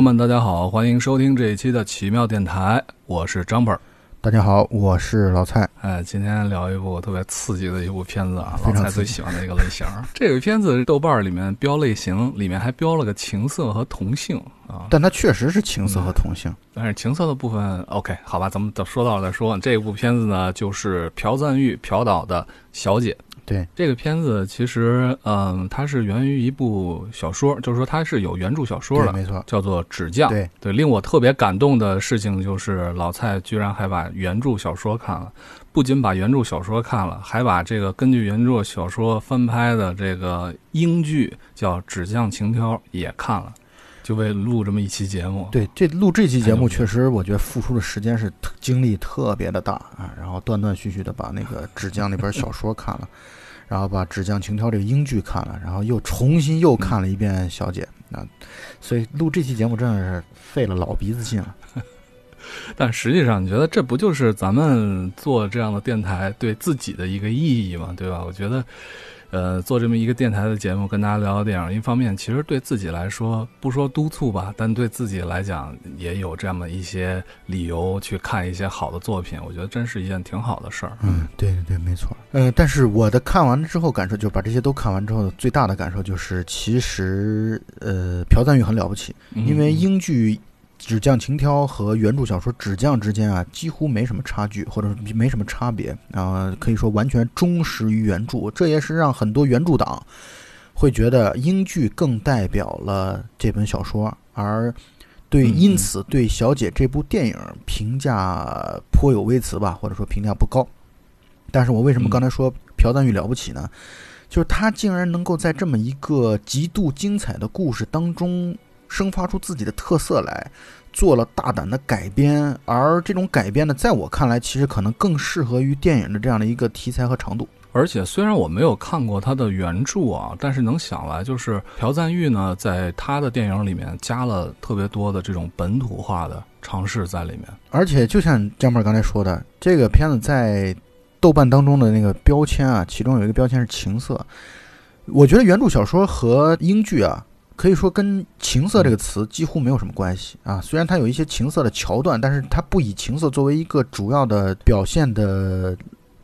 朋友们，大家好，欢迎收听这一期的奇妙电台，我是张本儿。大家好，我是老蔡。哎，今天聊一部特别刺激的一部片子啊，老蔡最喜欢的一个类型。这个片子豆瓣儿里面标类型，里面还标了个情色和同性啊。但它确实是情色和同性。但是情色的部分，OK，好吧，咱们等说到了再说。这部片子呢，就是朴赞玉朴导的《小姐》。对，这个片子其实，嗯，它是源于一部小说，就是说它是有原著小说，的，没错。叫做《纸匠》。对对，令我特别感动的事情就是老蔡居然还把原著小说看了，不仅把原著小说看了，还把这个根据原著小说翻拍的这个英剧叫《纸匠情挑》也看了，就为录这么一期节目。对，这录这期节目，确实我觉得付出的时间是精力特别的大啊。然后断断续续的把那个《纸匠》那本小说看了，然后把《纸浆情挑》这个英剧看了，然后又重新又看了一遍《小姐》那。所以录这期节目真的是费了老鼻子劲了。但实际上，你觉得这不就是咱们做这样的电台对自己的一个意义吗？对吧？我觉得，呃，做这么一个电台的节目，跟大家聊聊电影，一方面其实对自己来说，不说督促吧，但对自己来讲，也有这么一些理由去看一些好的作品。我觉得真是一件挺好的事儿。嗯，对对对，没错。呃，但是我的看完之后感受，就把这些都看完之后，最大的感受就是，其实呃，朴赞玉很了不起，嗯因为英剧《纸匠情挑》和原著小说《纸匠》之间啊，几乎没什么差距，或者没什么差别啊、可以说完全忠实于原著。这也是让很多原著党会觉得英剧更代表了这本小说，而对，因此对《小姐》这部电影评价颇有微词吧，或者说评价不高。但是我为什么刚才说朴赞玉了不起呢？就是他竟然能够在这么一个极度精彩的故事当中生发出自己的特色来，做了大胆的改编，而这种改编呢，在我看来，其实可能更适合于电影的这样的一个题材和长度。而且虽然我没有看过他的原著啊，但是能想来，就是朴赞玉呢，在他的电影里面加了特别多的这种本土化的尝试在里面。而且就像江妹儿刚才说的，这个片子在豆瓣当中的那个标签啊，其中有一个标签是情色。我觉得原著小说和英剧啊，可以说跟情色这个词几乎没有什么关系啊。虽然它有一些情色的桥段，但是它不以情色作为一个主要的表现的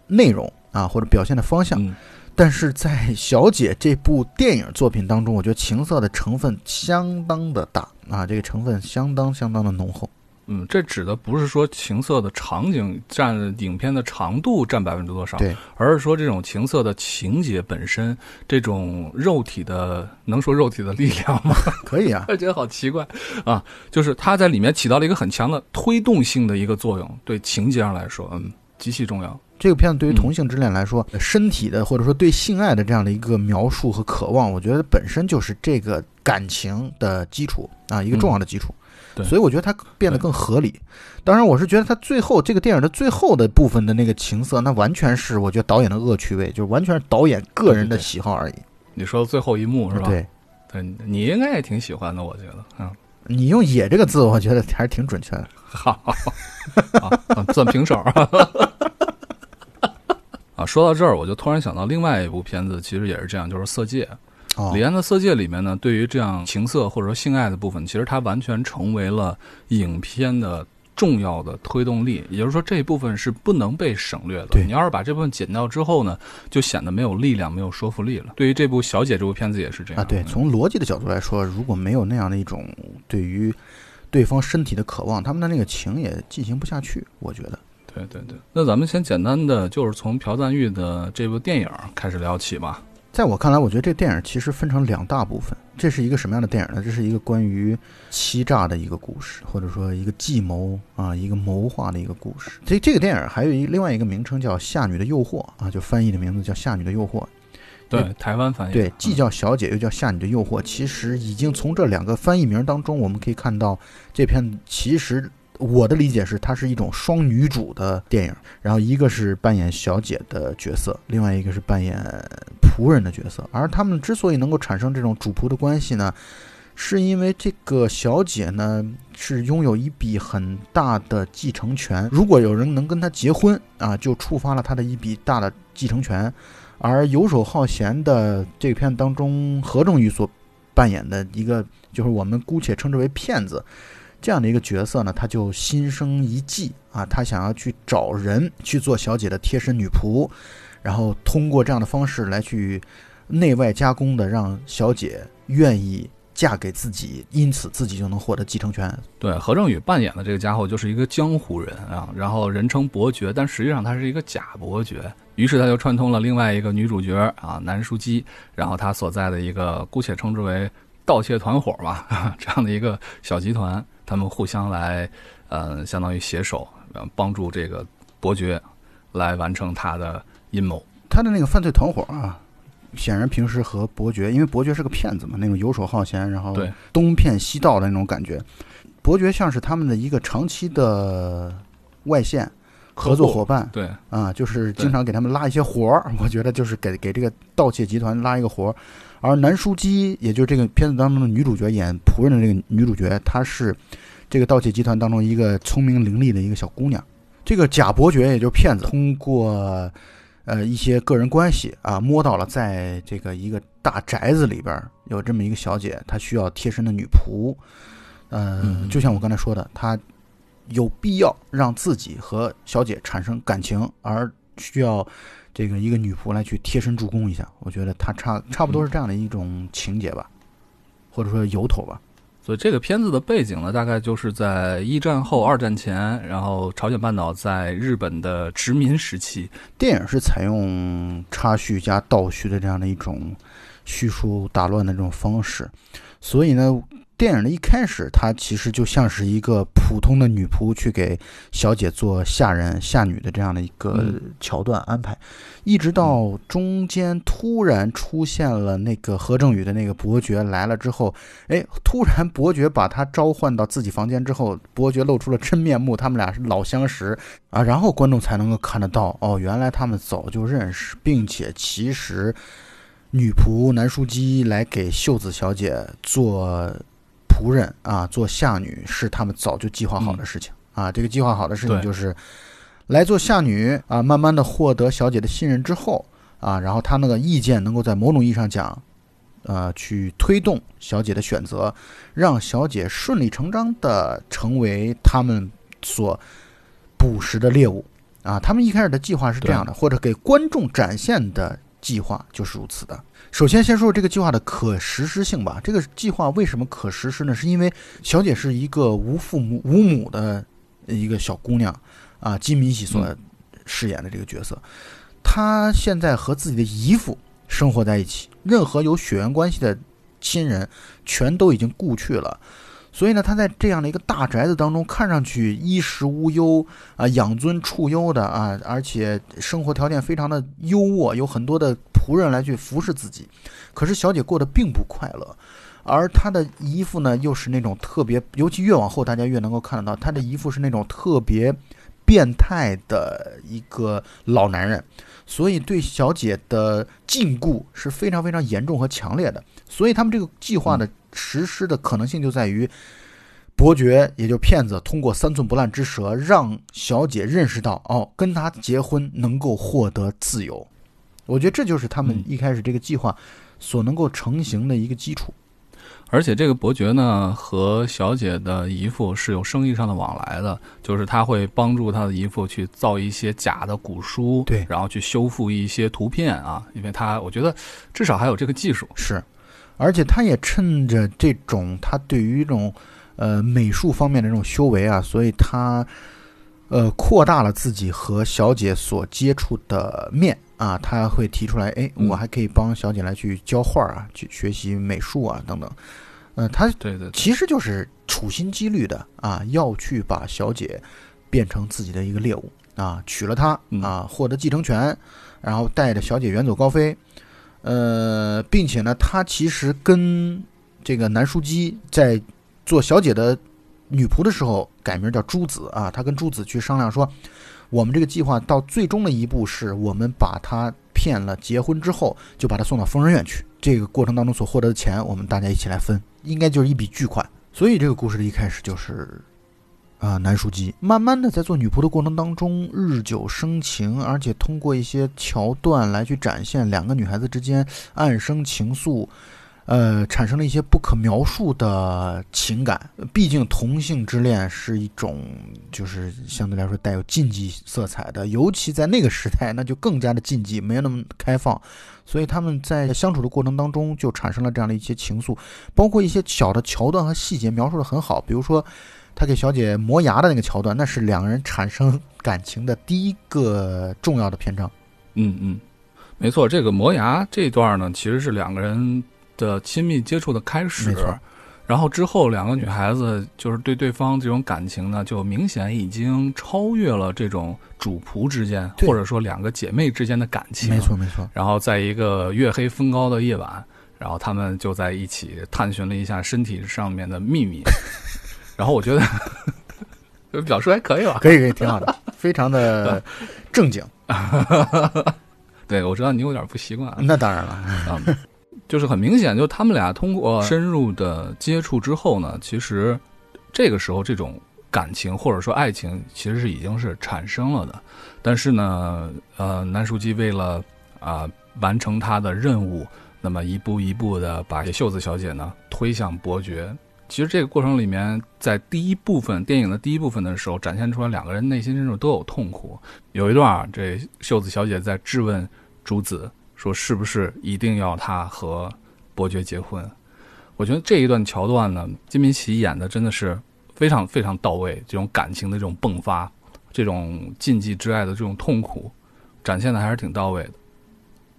内容啊，或者表现的方向。嗯，但是在《小姐》这部电影作品当中，我觉得情色的成分相当的大啊，这个成分相当相当的浓厚。嗯，这指的不是说情色的场景占影片的长度占百分之多少，对，而是说这种情色的情节本身，这种肉体的，能说肉体的力量吗？可以啊，我觉得好奇怪啊！就是它在里面起到了一个很强的推动性的一个作用，对情节上来说，嗯，极其重要。这个片子对于嗯同性之恋来说，身体的或者说对性爱的这样的一个描述和渴望，我觉得本身就是这个感情的基础啊，一个重要的基础。所以我觉得它变得更合理。当然，我是觉得它最后这个电影的最后的部分的那个情色，那完全是我觉得导演的恶趣味，就是完全是导演个人的喜好而已。你说最后一幕是吧？对对，你应该也挺喜欢的，我觉得，嗯，你用“野”这个字，我觉得还是挺准确的。好，算平手。啊，说到这儿，我就突然想到另外一部片子，其实也是这样，就是《色戒》。哦李安的《色戒》里面呢，对于这样情色或者说性爱的部分，其实它完全成为了影片的重要的推动力。也就是说，这一部分是不能被省略的。对你要是把这部分剪掉之后呢，就显得没有力量、没有说服力了。对于这部《小姐》这部片子也是这样啊，对，从逻辑的角度来说，如果没有那样的一种对于对方身体的渴望，他们的那个情也进行不下去。我觉得。对对对。那咱们先简单的就是从朴赞玉的这部电影开始聊起吧。在我看来，我觉得这电影其实分成两大部分。这是一个什么样的电影呢？这是一个关于欺诈的一个故事，或者说一个计谋啊，一个谋划的一个故事。这这个电影还有一另外一个名称叫《夏女的诱惑》啊，就翻译的名字叫《夏女的诱惑》。对，台湾翻译对，既嗯叫小姐又叫夏女的诱惑，其实已经从这两个翻译名当中，我们可以看到这片其实我的理解是，它是一种双女主的电影，然后一个是扮演小姐的角色，另外一个是扮演仆人的角色。而他们之所以能够产生这种主仆的关系呢，是因为这个小姐呢是拥有一笔很大的继承权，如果有人能跟她结婚啊，就触发了她的一笔大的继承权。而游手好闲的这片当中，何正宇所扮演的一个，就是我们姑且称之为骗子这样的一个角色呢，他就心生一计啊，他想要去找人去做小姐的贴身女仆，然后通过这样的方式来去内外加工的让小姐愿意嫁给自己，因此自己就能获得继承权。对，何正宇扮演的这个家伙就是一个江湖人啊，然后人称伯爵，但实际上他是一个假伯爵。于是他就串通了另外一个女主角啊，南书姬，然后他所在的一个姑且称之为盗窃团伙吧，这样的一个小集团，他们互相来，呃，相当于携手，帮助这个伯爵来完成他的阴谋。他的那个犯罪团伙啊，显然平时和伯爵，因为伯爵是个骗子嘛，那种游手好闲，然后东骗西盗的那种感觉。伯爵像是他们的一个长期的外线合作伙伴对，啊，就是经常给他们拉一些活儿。我觉得就是给给这个盗窃集团拉一个活儿。而南书姬，也就是这个片子当中的女主角演仆人的这个女主角，她是这个盗窃集团当中一个聪明伶俐的一个小姑娘。这个假伯爵，也就是骗子，通过呃一些个人关系啊，摸到了在这个一个大宅子里边儿有这么一个小姐，她需要贴身的女仆。呃，嗯就像我刚才说的，她有必要让自己和小姐产生感情，而需要这个一个女仆来去贴身助攻一下。我觉得她差差不多是这样的一种情节吧，或者说由头吧。所以这个片子的背景呢，大概就是在一战后、二战前，然后朝鲜半岛在日本的殖民时期。电影是采用插叙加倒叙的这样的一种叙述打乱的这种方式，所以呢，电影的一开始，她其实就像是一个普通的女仆去给小姐做下人下女的这样的一个嗯。桥段安排，一直到中间突然出现了那个何正宇的那个伯爵来了之后，哎，突然伯爵把他召唤到自己房间之后，伯爵露出了真面目，他们俩是老相识，啊，然后观众才能够看得到，哦，原来他们早就认识，并且其实女仆南书姬来给秀子小姐做仆人啊，做下女是他们早就计划好的事情、啊。这个计划好的事情就是来做下女啊，慢慢的获得小姐的信任之后啊，然后他那个意见能够在某种意义上讲，呃，去推动小姐的选择，让小姐顺理成章的成为他们所捕食的猎物啊。他们一开始的计划是这样的，或者给观众展现的计划就是如此的。首先，先说说这个计划的可实施性吧。这个计划为什么可实施呢？是因为小姐是一个无父母、无母的一个小姑娘啊，金敏喜所饰演的这个角色，她现在和自己的姨父生活在一起，任何有血缘关系的亲人全都已经故去了。所以呢，她在这样的一个大宅子当中，看上去衣食无忧啊，养尊处优的啊，而且生活条件非常的优渥，有很多的仆人来去服侍自己。可是小姐过得并不快乐，而她的姨父呢，又是那种特别，尤其越往后，大家越能够看得到，她的姨父是那种特别变态的一个老男人，所以对小姐的禁锢是非常非常严重和强烈的。所以他们这个计划的实施的可能性就在于，伯爵也就骗子通过三寸不烂之舌，让小姐认识到，哦，跟他结婚能够获得自由。我觉得这就是他们嗯一开始这个计划所能够成型的一个基础。而且这个伯爵呢，和小姐的姨父是有生意上的往来的，就是他会帮助他的姨父去造一些假的古书，对。然后去修复一些图片啊，因为他我觉得至少还有这个技术。是，而且他也趁着这种他对于这种呃美术方面的这种修为啊，所以他呃扩大了自己和小姐所接触的面啊，他会提出来，哎，嗯我还可以帮小姐来去教画啊，去学习美术啊等等。呃，他对对对，其实就是处心积虑的啊，要去把小姐变成自己的一个猎物啊，娶了她嗯啊，获得继承权，然后带着小姐远走高飞。呃，并且呢，他其实跟这个南书姬在做小姐的女仆的时候改名叫朱子啊，他跟朱子去商量说，我们这个计划到最终的一步是我们把她骗了，结婚之后就把她送到疯人院去。这个过程当中所获得的钱，我们大家一起来分，应该就是一笔巨款。所以这个故事的一开始就是啊，南书记慢慢的在做女仆的过程当中日久生情，而且通过一些桥段来去展现两个女孩子之间暗生情愫，呃，产生了一些不可描述的情感。毕竟同性之恋是一种，就是相对来说带有禁忌色彩的，尤其在那个时代，那就更加的禁忌，没有那么开放。所以他们在相处的过程当中，就产生了这样的一些情愫，包括一些小的桥段和细节描述的很好。比如说，他给小姐磨牙的那个桥段，那是两个人产生感情的第一个重要的篇章。嗯嗯，没错，这个磨牙这段呢，其实是两个人。的亲密接触的开始，然后之后两个女孩子就是对对方这种感情呢，就明显已经超越了这种主仆之间，或者说两个姐妹之间的感情。没错没错。然后在一个月黑风高的夜晚，然后他们就在一起探寻了一下身体上面的秘密。然后我觉得 表述还可以吧？可以可以，挺好的，非常的 正经。对，我知道你有点不习惯。那当然了。就是很明显，就他们俩通过深入的接触之后呢，其实这个时候这种感情或者说爱情其实是已经是产生了的。但是呢，呃，南书记为了啊完成他的任务，那么一步一步的把秀子小姐呢推向伯爵。其实这个过程里面，在第一部分电影的第一部分的时候，展现出来两个人内心深处都有痛苦。有一段，这秀子小姐在质问竹子。说是不是一定要他和伯爵结婚？我觉得这一段桥段呢，金敏喜演的真的是非常非常到位，这种感情的这种迸发，这种禁忌之爱的这种痛苦，展现的还是挺到位的。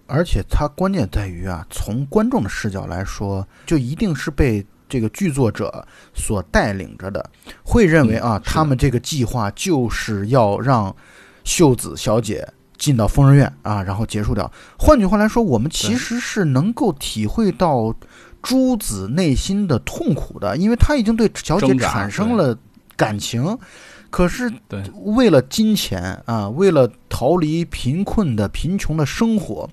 而且他关键在于啊，从观众的视角来说，就一定是被这个剧作者所带领着的，会认为啊，他们这个计划就是要让秀子小姐。进到疯人院啊，然后结束掉。换句话来说，我们其实是能够体会到朱子内心的痛苦的，因为他已经对小姐产生了感情，可是为了金钱啊，为了逃离贫困的贫穷的生活。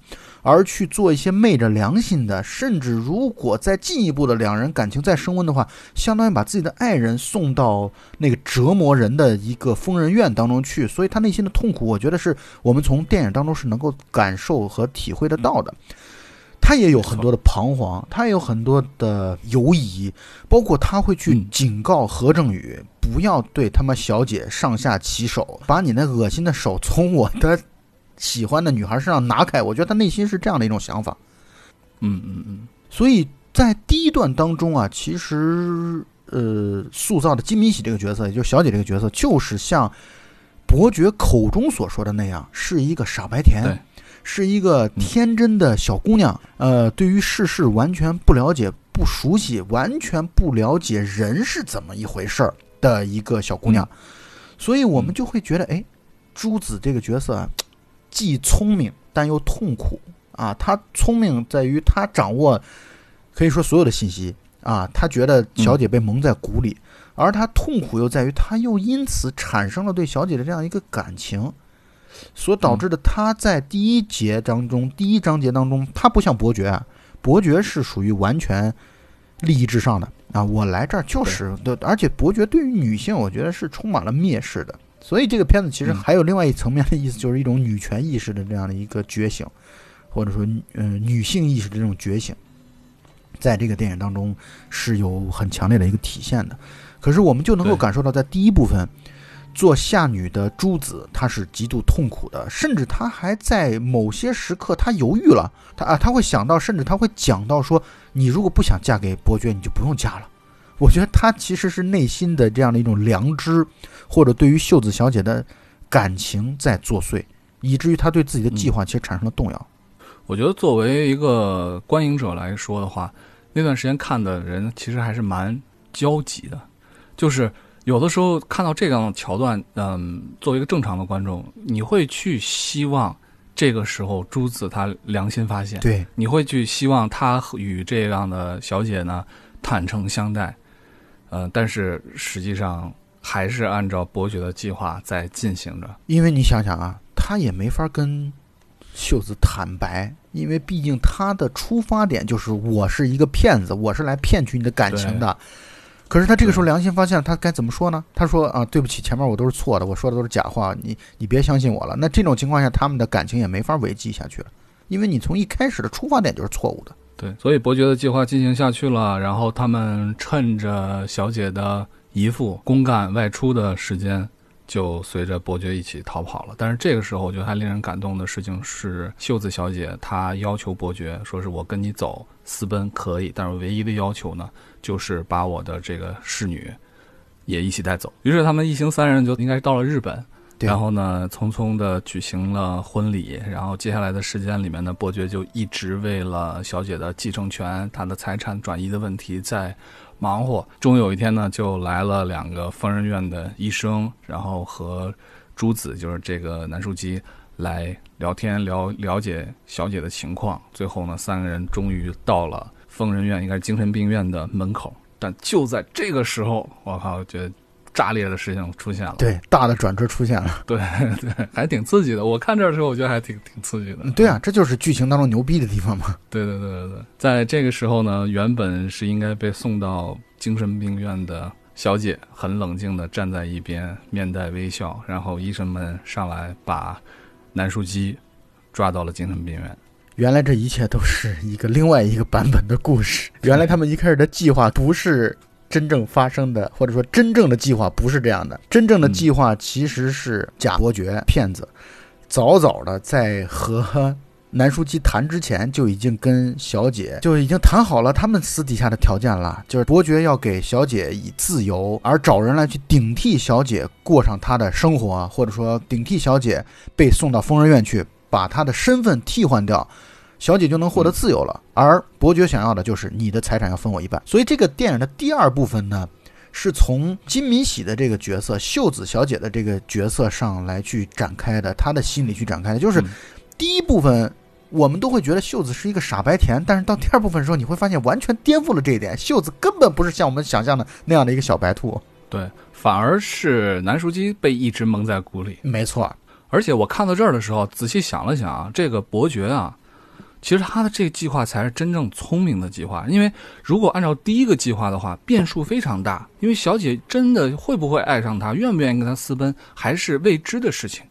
而去做一些昧着良心的，甚至如果再进一步的两人感情再升温的话，相当于把自己的爱人送到那个折磨人的一个疯人院当中去，所以他内心的痛苦，我觉得是我们从电影当中是能够感受和体会得到的。他也有很多的彷徨，他也有很多的犹疑，包括他会去警告何正宇不要对他妈小姐上下其手，把你那恶心的手从我的。喜欢的女孩身上拿开，我觉得他内心是这样的一种想法。嗯嗯嗯。所以在第一段当中啊，其实呃，塑造的金敏喜这个角色，也就是小姐这个角色，就是像伯爵口中所说的那样，是一个傻白甜，是一个天真的小姑娘。呃，对于世事完全不了解、不熟悉，完全不了解人是怎么一回事儿的一个小姑娘。所以我们就会觉得，哎，朱子这个角色。既聪明但又痛苦啊！他聪明在于他掌握可以说所有的信息啊，他觉得小姐被蒙在鼓里，而他痛苦又在于他又因此产生了对小姐的这样一个感情，所导致的他在第一节当中，第一章节当中，他不像伯爵，啊，伯爵是属于完全利益至上的啊，我来这儿就是对，而且伯爵对于女性，我觉得是充满了蔑视的。所以这个片子其实还有另外一层面的意思，就是一种女权意识的这样的一个觉醒，或者说，嗯，女性意识的这种觉醒，在这个电影当中是有很强烈的一个体现的。可是我们就能够感受到，在第一部分，做下女的朱子她是极度痛苦的，甚至她还在某些时刻她犹豫了，她啊，她会想到，甚至她会讲到说，你如果不想嫁给伯爵，你就不用嫁了。我觉得她其实是内心的这样的一种良知，或者对于秀子小姐的感情在作祟，以至于她对自己的计划其实产生了动摇。我觉得作为一个观影者来说的话，那段时间看的人其实还是蛮焦急的。就是有的时候看到这样的桥段，嗯，作为一个正常的观众，你会去希望这个时候朱子他良心发现，对，你会去希望他与这样的小姐呢坦诚相待。嗯，但是实际上还是按照伯爵的计划在进行着。因为你想想啊，他也没法跟秀子坦白，因为毕竟他的出发点就是我是一个骗子，我是来骗取你的感情的。可是他这个时候良心发现，他该怎么说呢？他说啊，对不起，前面我都是错的，我说的都是假话，你你别相信我了。那这种情况下，他们的感情也没法维系下去了，因为你从一开始的出发点就是错误的。对，所以伯爵的计划进行下去了，然后他们趁着小姐的姨父公干外出的时间，就随着伯爵一起逃跑了。但是这个时候，我觉得还令人感动的事情是，秀子小姐她要求伯爵说：“是我跟你走私奔可以，但是唯一的要求呢，就是把我的这个侍女也一起带走。”于是他们一行三人就应该到了日本。然后呢，匆匆的举行了婚礼。然后接下来的时间里面呢，伯爵就一直为了小姐的继承权、她的财产转移的问题在忙活。终于有一天呢，就来了两个疯人院的医生，然后和朱子，就是这个南书记来聊天，聊了解小姐的情况。最后呢，三个人终于到了疯人院，应该是精神病院的门口。但就在这个时候，我靠，我觉得炸裂的事情出现了。对，大的转折出现了。对对，还挺刺激的。我看这儿的时候，我觉得还挺挺刺激的。嗯对啊，这就是剧情当中牛逼的地方嘛。对对对对对，在这个时候呢，原本是应该被送到精神病院的小姐，很冷静地站在一边，面带微笑。然后医生们上来把南书基抓到了精神病院。原来这一切都是一个另外一个版本的故事。原来他们一开始的计划不是真正发生的，或者说真正的计划不是这样的。真正的计划其实是假伯爵骗子，早早的在和南书记谈之前就已经跟小姐就已经谈好了他们私底下的条件了，就是伯爵要给小姐以自由，而找人来去顶替小姐过上她的生活，或者说顶替小姐被送到疯人院去，把她的身份替换掉。小姐就能获得自由了，而伯爵想要的就是你的财产要分我一半。所以这个电影的第二部分呢，是从金敏喜的这个角色秀子小姐的这个角色上来去展开的，她的心理去展开的。就是嗯第一部分，我们都会觉得秀子是一个傻白甜，但是到第二部分的时候，你会发现完全颠覆了这一点，秀子根本不是像我们想象的那样的一个小白兔。对，反而是南书基被一直蒙在鼓里。没错，而且我看到这儿的时候，仔细想了想啊，这个伯爵啊，其实他的这个计划才是真正聪明的计划。因为如果按照第一个计划的话，变数非常大，因为小姐真的会不会爱上他，愿不愿意跟他私奔，还是未知的事情。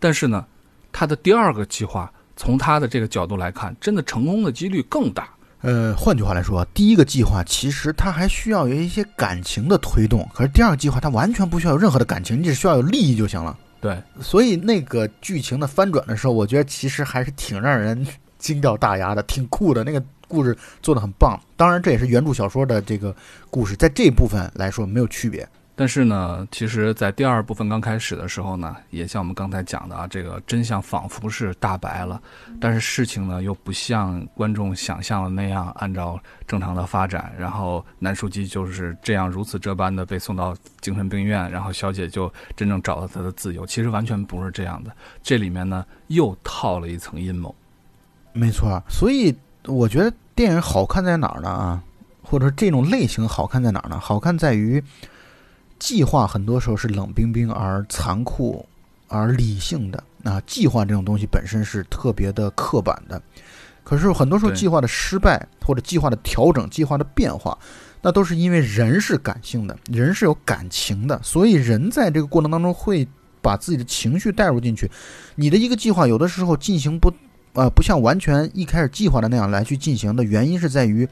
但是呢，他的第二个计划，从他的这个角度来看，真的成功的几率更大。呃，换句话来说，第一个计划其实它还需要有一些感情的推动，可是第二个计划它完全不需要有任何的感情，你只需要有利益就行了。对，所以那个剧情的翻转的时候，我觉得其实还是挺让人惊掉大牙的，挺酷的。那个故事做的很棒，当然这也是原著小说的这个故事，在这部分来说没有区别。但是呢，其实，在第二部分刚开始的时候呢，也像我们刚才讲的啊，这个真相仿佛是大白了，但是事情呢又不像观众想象的那样按照正常的发展。然后南书记就是这样如此这般的被送到精神病院，然后小姐就真正找到她的自由。其实完全不是这样的，这里面呢又套了一层阴谋。没错，所以我觉得电影好看在哪儿呢？啊，或者说这种类型好看在哪儿呢？好看在于计划很多时候是冷冰冰而残酷而理性的啊。计划这种东西本身是特别的刻板的，可是很多时候计划的失败或者计划的调整、计划的变化，那都是因为人是感性的，人是有感情的，所以人在这个过程当中会把自己的情绪带入进去。你的一个计划有的时候进行不呃，不像完全一开始计划的那样来去进行的原因是在于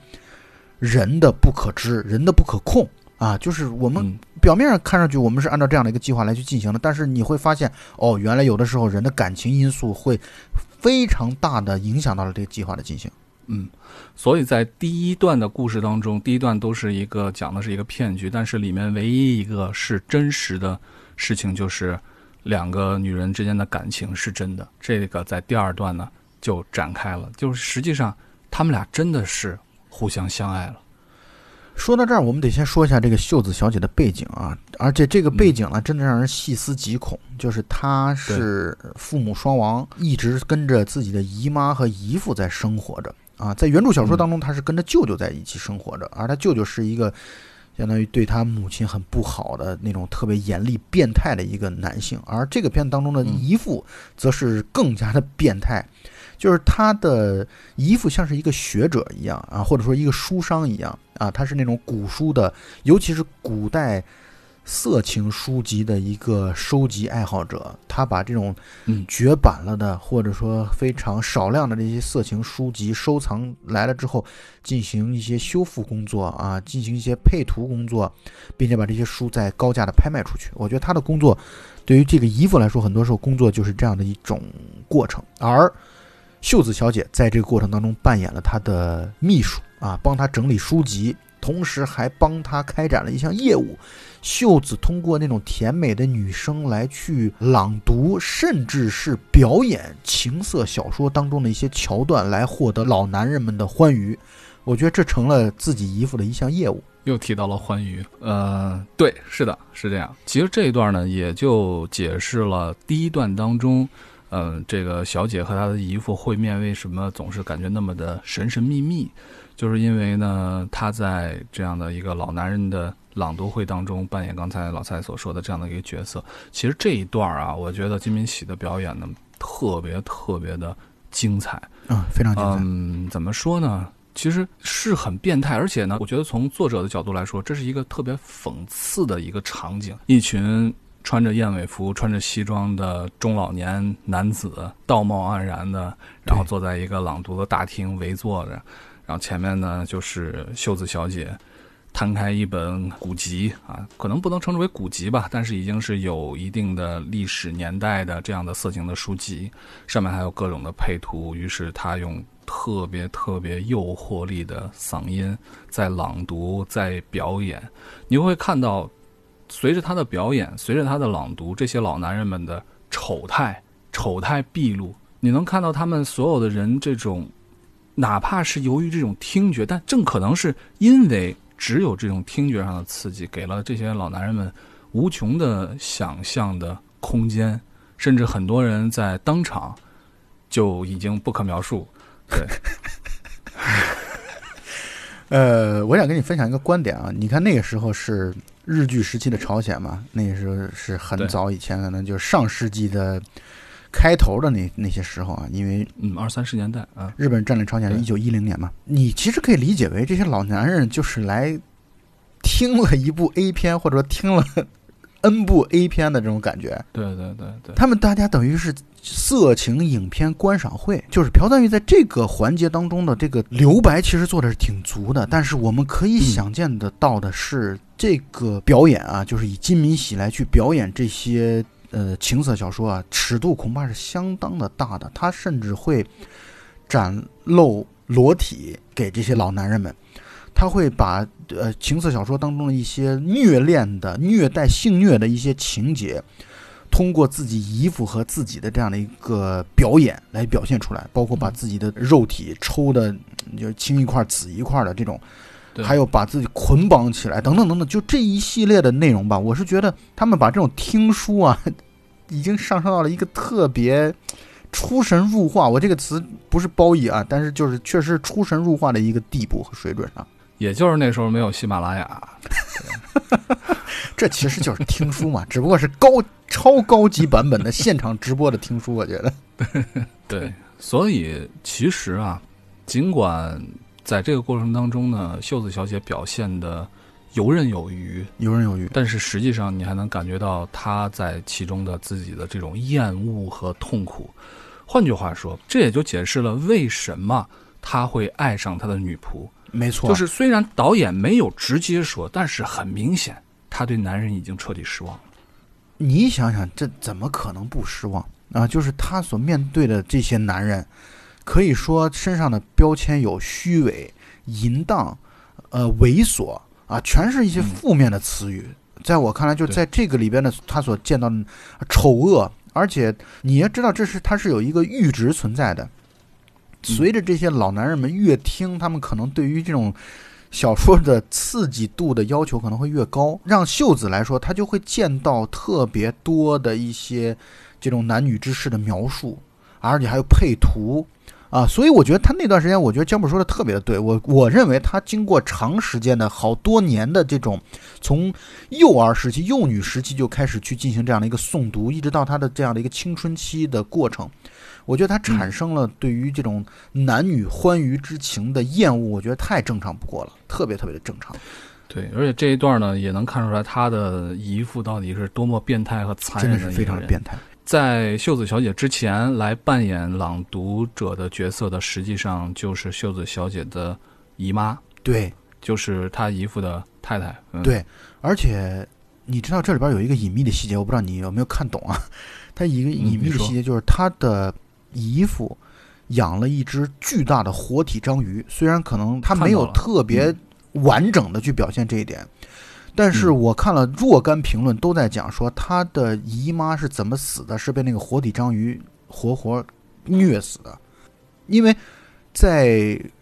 人的不可知，人的不可控啊。就是我们嗯，表面上看上去我们是按照这样的一个计划来去进行的，但是你会发现，哦，原来有的时候人的感情因素会非常大的影响到了这个计划的进行。嗯，所以在第一段的故事当中，第一段都是一个讲的是一个骗局，但是里面唯一一个是真实的事情，就是两个女人之间的感情是真的。这个在第二段呢就展开了，就是实际上他们俩真的是互相相爱了。说到这儿，我们得先说一下这个秀子小姐的背景啊，而且这个背景呢，真的让人细思极恐。就是她是父母双亡，一直跟着自己的姨妈和姨父在生活着啊。在原著小说当中，她是跟着舅舅在一起生活着，而她舅舅是一个相当于对她母亲很不好的那种特别严厉、变态的一个男性，而这个片子当中的嗯姨父则是更加的变态。就是他的姨父像是一个学者一样啊，或者说一个书商一样啊，他是那种古书的，尤其是古代色情书籍的一个收集爱好者，他把这种嗯绝版了的，或者说非常少量的这些色情书籍收藏来了之后，进行一些修复工作啊，进行一些配图工作，并且把这些书再高价的拍卖出去。我觉得他的工作对于这个姨父来说，很多时候工作就是这样的一种过程。而秀子小姐在这个过程当中扮演了他的秘书啊，帮他整理书籍，同时还帮他开展了一项业务。秀子通过那种甜美的女声来去朗读，甚至是表演情色小说当中的一些桥段，来获得老男人们的欢愉。我觉得这成了自己姨父的一项业务。又提到了欢愉，呃，对，是的，是这样。其实这一段呢，也就解释了第一段当中，嗯、这个小姐和她的姨父会面为什么总是感觉那么的神神秘秘，就是因为呢，她在这样的一个老男人的朗读会当中扮演刚才老蔡所说的这样的一个角色。其实这一段啊，我觉得金敏喜的表演呢，特别特别的精彩。啊、非常精彩。嗯，怎么说呢？其实是很变态，而且呢，我觉得从作者的角度来说，这是一个特别讽刺的一个场景。一群穿着燕尾服、穿着西装的中老年男子，道貌岸然的，然后坐在一个朗读的大厅围坐着，然后前面呢就是秀子小姐。摊开一本古籍啊，可能不能称之为古籍吧，但是已经是有一定的历史年代的这样的色情的书籍，上面还有各种的配图。于是他用特别特别诱惑力的嗓音在朗读，在表演。你会看到，随着他的表演，随着他的朗读，这些老男人们的丑态丑态毕露。你能看到他们所有的人这种，哪怕是由于这种听觉，但正可能是因为只有这种听觉上的刺激，给了这些老男人们无穷的想象的空间，甚至很多人在当场就已经不可描述。对，呃，我想跟你分享一个观点啊，你看那个时候是日据时期的朝鲜嘛，那个时候是很早以前，可能就是上世纪的开头的那那些时候啊，因为嗯，二三十年代啊，日本占领朝鲜是一九一零年嘛，你其实可以理解为这些老男人就是来听了一部 A 片，或者说听了 N 部 A 片的这种感觉。对对对对，他们大家等于是色情影片观赏会，就是朴赞玉在这个环节当中的这个留白，其实做的是挺足的。但是我们可以想见得到的是，这个表演啊，就是以金敏喜来去表演这些呃情色小说啊，尺度恐怕是相当的大的。他甚至会展露裸体给这些老男人们。他会把呃情色小说当中的一些虐恋的、虐待性虐的一些情节，通过自己姨父和自己的这样的一个表演来表现出来，包括把自己的肉体抽的就青一块紫一块的这种，还有把自己捆绑起来等等等等，就这一系列的内容吧，我是觉得他们把这种听书啊，已经上升到了一个特别。出神入化，我这个词不是褒义啊，但是就是确实出神入化的一个地步和水准上。也就是那时候没有喜马拉雅，这其实就是听书嘛，只不过是高超高级版本的现场直播的听书。我觉得，对，所以其实啊，尽管在这个过程当中呢，秀子小姐表现的游刃有余，游刃有余。但是实际上你还能感觉到她在其中的自己的这种厌恶和痛苦。换句话说，这也就解释了为什么他会爱上他的女仆。没错，就是虽然导演没有直接说，但是很明显，他对男人已经彻底失望了。你想想，这怎么可能不失望啊？就是他所面对的这些男人，可以说身上的标签有虚伪、淫荡、呃猥琐啊，全是一些嗯负面的词语。在我看来，就在这个里边的，他所见到的丑恶，而且你也知道，这是他是有一个阈值存在的。随着这些老男人们越听，他们可能对于这种小说的刺激度的要求可能会越高。让秀子来说，他就会见到特别多的一些这种男女之事的描述，而且还有配图啊。所以我觉得他那段时间，我觉得江本说的特别的对。我我认为他经过长时间的好多年的这种从幼儿时期、幼女时期就开始去进行这样的一个诵读，一直到他的这样的一个青春期的过程。我觉得他产生了对于这种男女欢愉之情的厌恶，我觉得太正常不过了，特别特别的正常。对，而且这一段呢，也能看出来他的姨父到底是多么变态和残忍的真的是非常的变态。在秀子小姐之前来扮演朗读者的角色的，实际上就是秀子小姐的姨妈，对，就是她姨父的太太。嗯、对，而且你知道这里边有一个隐秘的细节，我不知道你有没有看懂啊？他一个隐秘的细节就是他的姨父养了一只巨大的活体章鱼，虽然可能他没有特别完整的去表现这一点，但是我看了若干评论都在讲说他的姨妈是怎么死的，是被那个活体章鱼活活虐死的，因为在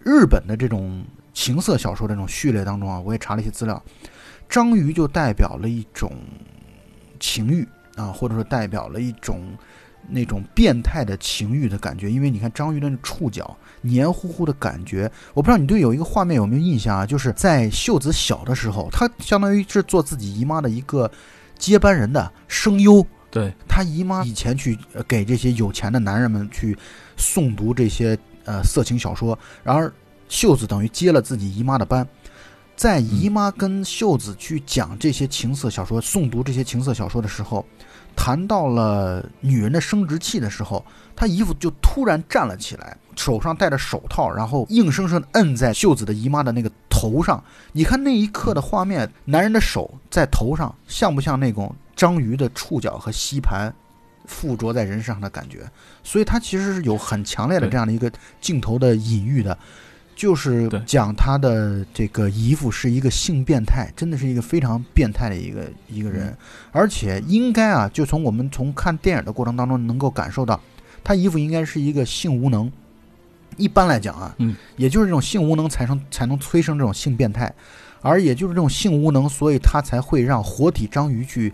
日本的这种情色小说这种序列当中啊，我也查了一些资料，章鱼就代表了一种情欲。啊，或者说代表了一种那种变态的情欲的感觉，因为你看章鱼的触角黏糊糊的感觉，我不知道你对有一个画面有没有印象啊？就是在秀子小的时候，她相当于是做自己姨妈的一个接班人的声优，对她姨妈以前去给这些有钱的男人们去诵读这些呃色情小说，然而秀子等于接了自己姨妈的班。在姨妈跟秀子去讲这些情色小说、诵读这些情色小说的时候，谈到了女人的生殖器的时候，他姨父就突然站了起来，手上戴着手套，然后硬生生摁在秀子的姨妈的那个头上。你看那一刻的画面，男人的手在头上，像不像那种章鱼的触角和吸盘附着在人身上的感觉？所以他其实是有很强烈的这样的一个镜头的隐喻的。就是讲他的这个姨父是一个性变态，真的是一个非常变态的一个一个人，而且应该啊，就从我们从看电影的过程当中能够感受到，他姨父应该是一个性无能。一般来讲啊，嗯，也就是这种性无能才能才能催生这种性变态，而也就是这种性无能，所以他才会让活体章鱼去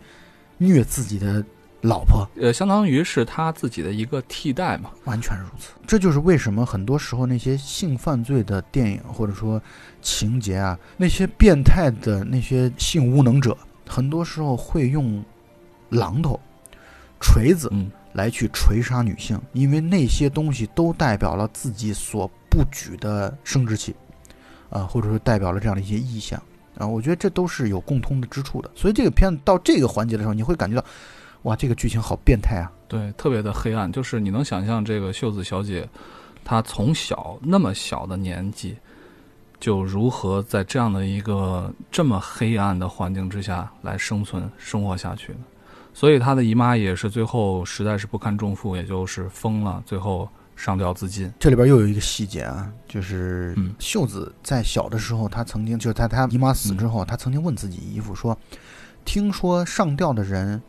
虐自己的。老婆，呃，相当于是他自己的一个替代嘛，完全如此。这就是为什么很多时候那些性犯罪的电影或者说情节啊，那些变态的那些性无能者，很多时候会用榔头、锤子来去锤杀女性，因为那些东西都代表了自己所不举的生殖器，啊，或者说代表了这样的一些意象啊。我觉得这都是有共通的之处的。所以这个片子到这个环节的时候，你会感觉到。哇，这个剧情好变态啊！对，特别的黑暗。就是你能想象这个秀子小姐，她从小那么小的年纪，就如何在这样的一个这么黑暗的环境之下来生存、生活下去的。所以她的姨妈也是最后实在是不堪重负，也就是疯了，最后上吊自尽。这里边又有一个细节啊，就是秀子在小的时候，她曾经就是在她姨妈死之后，她曾经问自己姨父说：“听说上吊的人。”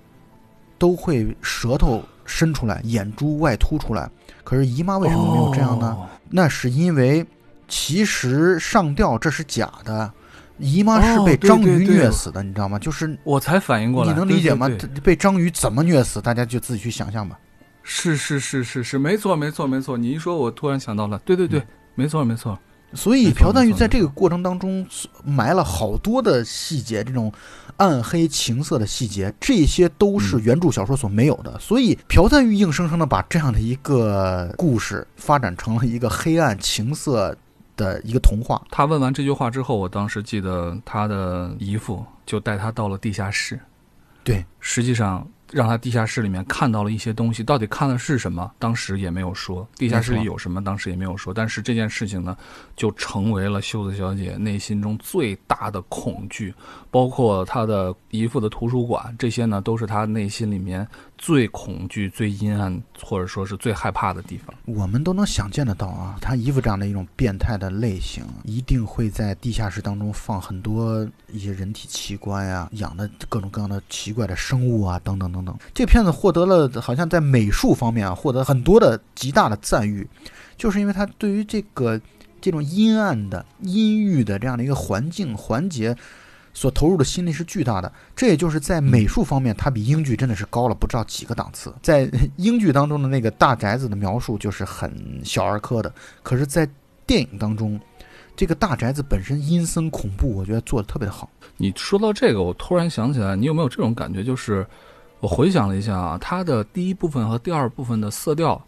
都会舌头伸出来，眼珠外凸出来。可是姨妈为什么没有这样呢？那是因为其实上吊这是假的，姨妈是被章鱼虐死的，你知道吗？就是我才反应过来，你能理解吗？被章鱼怎么虐死？大家就自己去想象吧。是是是是是，没错没错没错。你一说，我突然想到了，对对对，没错没错。所以朴赞玉在这个过程当中埋了好多的细节，这种暗黑情色的细节，这些都是原著小说所没有的。所以朴赞玉硬生生的把这样的一个故事发展成了一个黑暗情色的一个童话。他问完这句话之后，我当时记得他的姨父就带他到了地下室。对，实际上。让他地下室里面看到了一些东西，到底看的是什么？当时也没有说。地下室里有什么？当时也没有说。但是这件事情呢，就成为了秀子小姐内心中最大的恐惧，包括她的姨父的图书馆，这些呢，都是她内心里面最恐惧、最阴暗，或者说是最害怕的地方。我们都能想见得到啊，他姨父这样的一种变态的类型，一定会在地下室当中放很多一些人体器官呀，养的各种各样的奇怪的生物啊，等等等等。这片子获得了好像在美术方面啊，获得很多的极大的赞誉，就是因为他对于这个这种阴暗的、阴郁的这样的一个环境环节所投入的心力是巨大的。这也就是在美术方面，它比英剧真的是高了不知道几个档次。在 英剧当中的那个大宅子的描述就是很小儿科的，可是，在电影当中，这个大宅子本身阴森恐怖，我觉得做的特别的好。你说到这个，我突然想起来，你有没有这种感觉，就是？我回想了一下啊，它的第一部分和第二部分的色调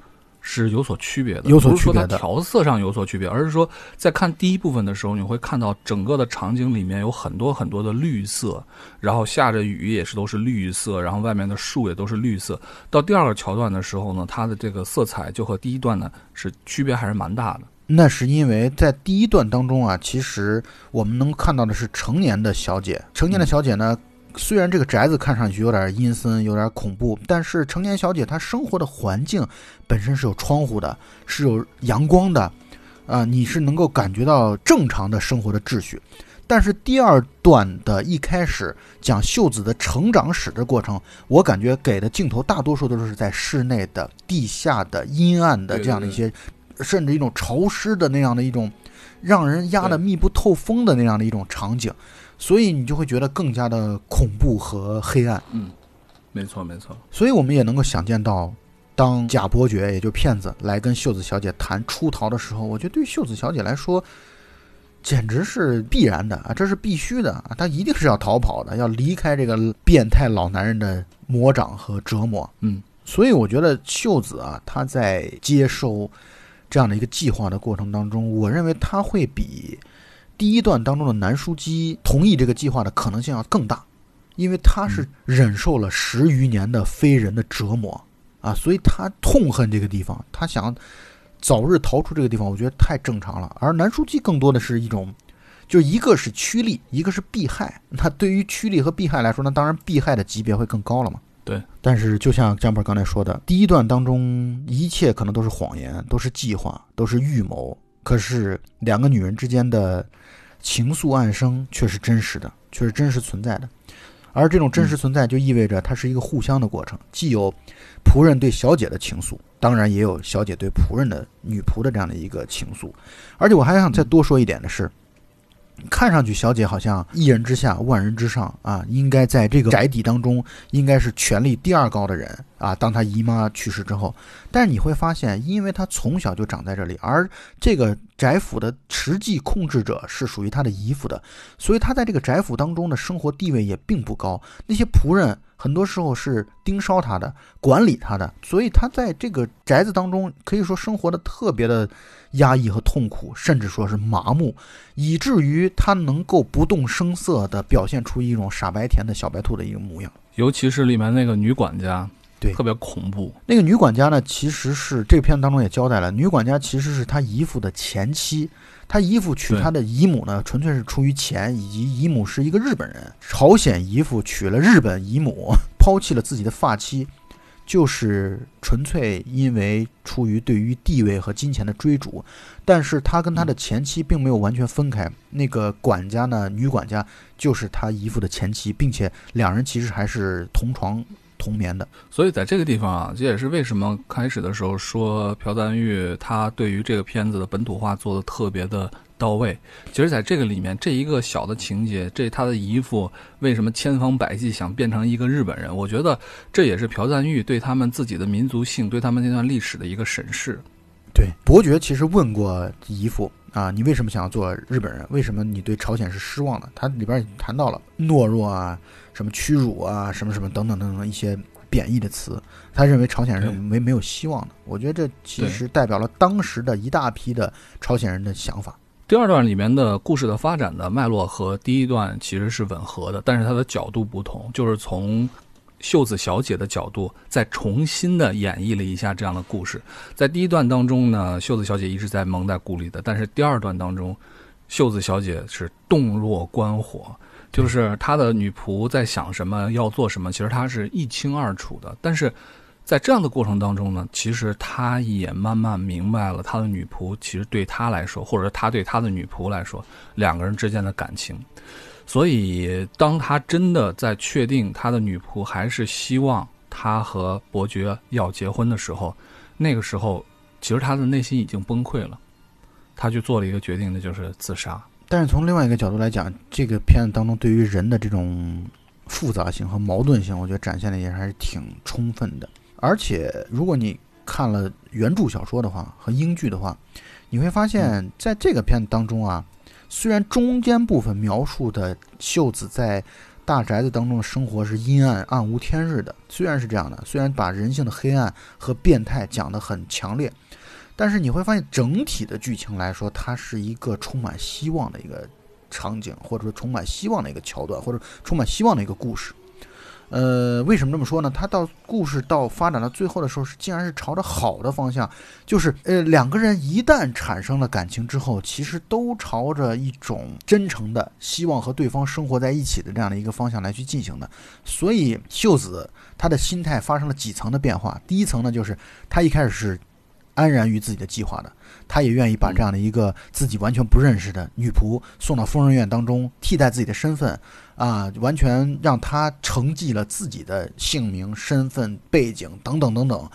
是有所区别的，有所不是说它区别的调色上有所区别，而是说在看第一部分的时候，你会看到整个的场景里面有很多很多的绿色，然后下着雨也是都是绿色，然后外面的树也都是绿色。到第二个桥段的时候呢，它的这个色彩就和第一段呢是区别还是蛮大的。那是因为在第一段当中啊，其实我们能看到的是成年的小姐。成年的小姐呢，虽然这个宅子看上去有点阴森、有点恐怖，但是成年小姐她生活的环境本身是有窗户的，是有阳光的，啊、你是能够感觉到正常的生活的秩序。但是第二段的一开始讲秀子的成长史的过程，我感觉给的镜头大多数都是在室内的、地下的、阴暗的这样的一些，甚至一种潮湿的那样的一种，让人压得密不透风的那样的一种场景，所以你就会觉得更加的恐怖和黑暗。嗯，没错没错。所以我们也能够想见到，当假伯爵也就骗子来跟秀子小姐谈出逃的时候，我觉得对秀子小姐来说，简直是必然的啊，这是必须的啊，她一定是要逃跑的，要离开这个变态老男人的魔掌和折磨。嗯，所以我觉得秀子啊，她在接受这样的一个计划的过程当中，我认为她会比第一段当中的南书记同意这个计划的可能性要更大，因为他是忍受了十余年的非人的折磨啊，所以他痛恨这个地方，他想早日逃出这个地方，我觉得太正常了。而南书记更多的是一种。就一个是趋利，一个是避害。那对于趋利和避害来说，那当然避害的级别会更高了嘛。对，但是就像江波刚才说的，第一段当中一切可能都是谎言，都是计划，都是预谋。可是两个女人之间的情愫暗生却是真实的，却是真实存在的。而这种真实存在就意味着它是一个互相的过程，既有仆人对小姐的情愫，当然也有小姐对仆人的女仆的这样的一个情愫。而且我还想再多说一点的是。看上去小姐好像一人之下万人之上啊，应该在这个宅邸当中应该是权力第二高的人啊。当她姨妈去世之后，但是你会发现，因为她从小就长在这里，而这个宅府的实际控制者是属于她的姨父的，所以她在这个宅府当中的生活地位也并不高。那些仆人很多时候是盯梢他的、管理她的，所以他在这个宅子当中可以说生活的特别的压抑和痛苦，甚至说是麻木。以至于他能够不动声色地表现出一种傻白甜的小白兔的一个模样。尤其是里面那个女管家，对特别恐怖。那个女管家呢，其实是这个片子当中也交代了，女管家其实是他姨父的前妻。他姨父娶他的姨母呢，纯粹是出于钱，以及姨母是一个日本人。朝鲜姨父娶了日本姨母，抛弃了自己的发妻，就是纯粹因为出于对于地位和金钱的追逐。但是他跟他的前妻并没有完全分开。那个管家呢，女管家就是他姨父的前妻，并且两人其实还是同床同眠的。所以在这个地方啊，这也是为什么开始的时候说朴赞玉他对于这个片子的本土化做的特别的到位。其实，在这个里面，这一个小的情节，这他的姨父为什么千方百计想变成一个日本人？我觉得这也是朴赞玉对他们自己的民族性、对他们那段历史的一个审视。对，伯爵其实问过姨父啊，你为什么想要做日本人？为什么你对朝鲜是失望的？他里边也谈到了懦弱啊、什么屈辱啊、什么什么等等等等一些贬义的词。他认为朝鲜人是没没有希望的。我觉得这其实代表了当时的一大批的朝鲜人的想法。第二段里面的故事的发展的脉络和第一段其实是吻合的，但是它的角度不同，就是从秀子小姐的角度再重新的演绎了一下这样的故事。在第一段当中呢，秀子小姐一直在蒙在鼓里的，但是第二段当中，秀子小姐是洞若观火，就是她的女仆在想什么要做什么，其实她是一清二楚的。但是在这样的过程当中呢，其实她也慢慢明白了她的女仆其实对她来说，或者她对她的女仆来说，两个人之间的感情。所以，当他真的在确定他的女仆还是希望他和伯爵要结婚的时候，那个时候，其实他的内心已经崩溃了，他去做了一个决定，那就是自杀。但是从另外一个角度来讲，这个片子当中对于人的这种复杂性和矛盾性，我觉得展现的也还是挺充分的。而且，如果你看了原著小说的话和英剧的话，你会发现在这个片子当中啊，虽然中间部分描述的秀子在大宅子当中的生活是阴暗、暗无天日的。虽然是这样的，虽然把人性的黑暗和变态讲得很强烈，但是你会发现整体的剧情来说，它是一个充满希望的一个场景，或者说充满希望的一个桥段，或者充满希望的一个故事。呃，为什么这么说呢？他到故事到发展到最后的时候，是竟然是朝着好的方向，就是呃两个人一旦产生了感情之后，其实都朝着一种真诚的希望和对方生活在一起的这样的一个方向来去进行的。所以秀子她的心态发生了几层的变化。第一层呢，就是她一开始是安然于自己的计划的，他也愿意把这样的一个自己完全不认识的女仆送到疯人院当中，替代自己的身份。啊，完全让他承继了自己的姓名、身份、背景等等等等，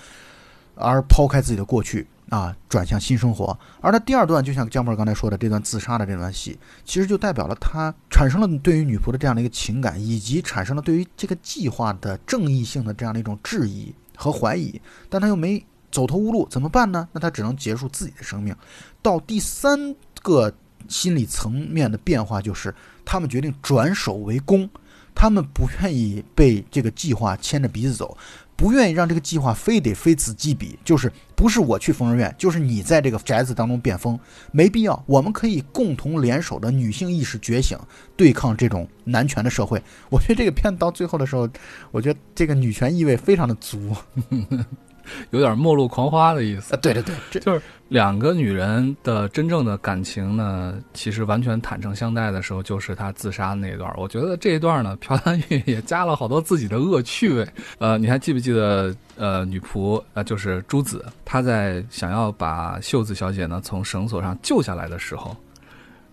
而抛开自己的过去啊，转向新生活。而他第二段，就像姜博刚才说的，这段自杀的这段戏，其实就代表了他产生了对于女仆的这样的一个情感，以及产生了对于这个计划的正义性的这样的一种质疑和怀疑。但他又没走投无路，怎么办呢？那他只能结束自己的生命。到第三个心理层面的变化就是。他们决定转守为攻，他们不愿意被这个计划牵着鼻子走，不愿意让这个计划非得非此即彼，就是不是我去疯人院，就是你在这个宅子当中变疯，没必要。我们可以共同联手的女性意识觉醒，对抗这种男权的社会。我觉得这个片到最后的时候，我觉得这个女权意味非常的足。有点末路狂花的意思啊！对对对，就是两个女人的真正的感情呢，其实完全坦诚相待的时候，就是她自杀的那一段。我觉得这一段呢，朴丹玉也加了好多自己的恶趣味。呃，你还记不记得？呃，女仆呃，就是朱子，她在想要把秀子小姐呢从绳索上救下来的时候，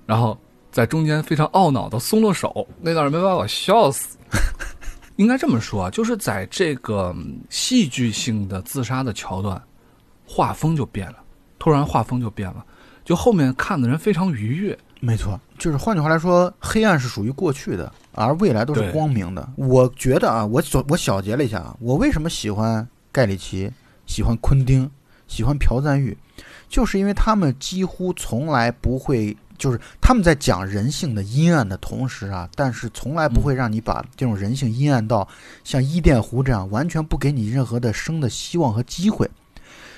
然后在中间非常懊恼的松了手，那段没把我笑死。应该这么说啊，就是在这个戏剧性的自杀的桥段，画风就变了，突然画风就变了，就后面看的人非常愉悦。没错，就是换句话来说，黑暗是属于过去的，而未来都是光明的。我觉得啊，我总我小结了一下啊，我为什么喜欢盖里奇，喜欢昆汀，喜欢朴赞玉，就是因为他们几乎从来不会。就是他们在讲人性的阴暗的同时啊，但是从来不会让你把这种人性阴暗到像伊甸湖这样完全不给你任何的生的希望和机会。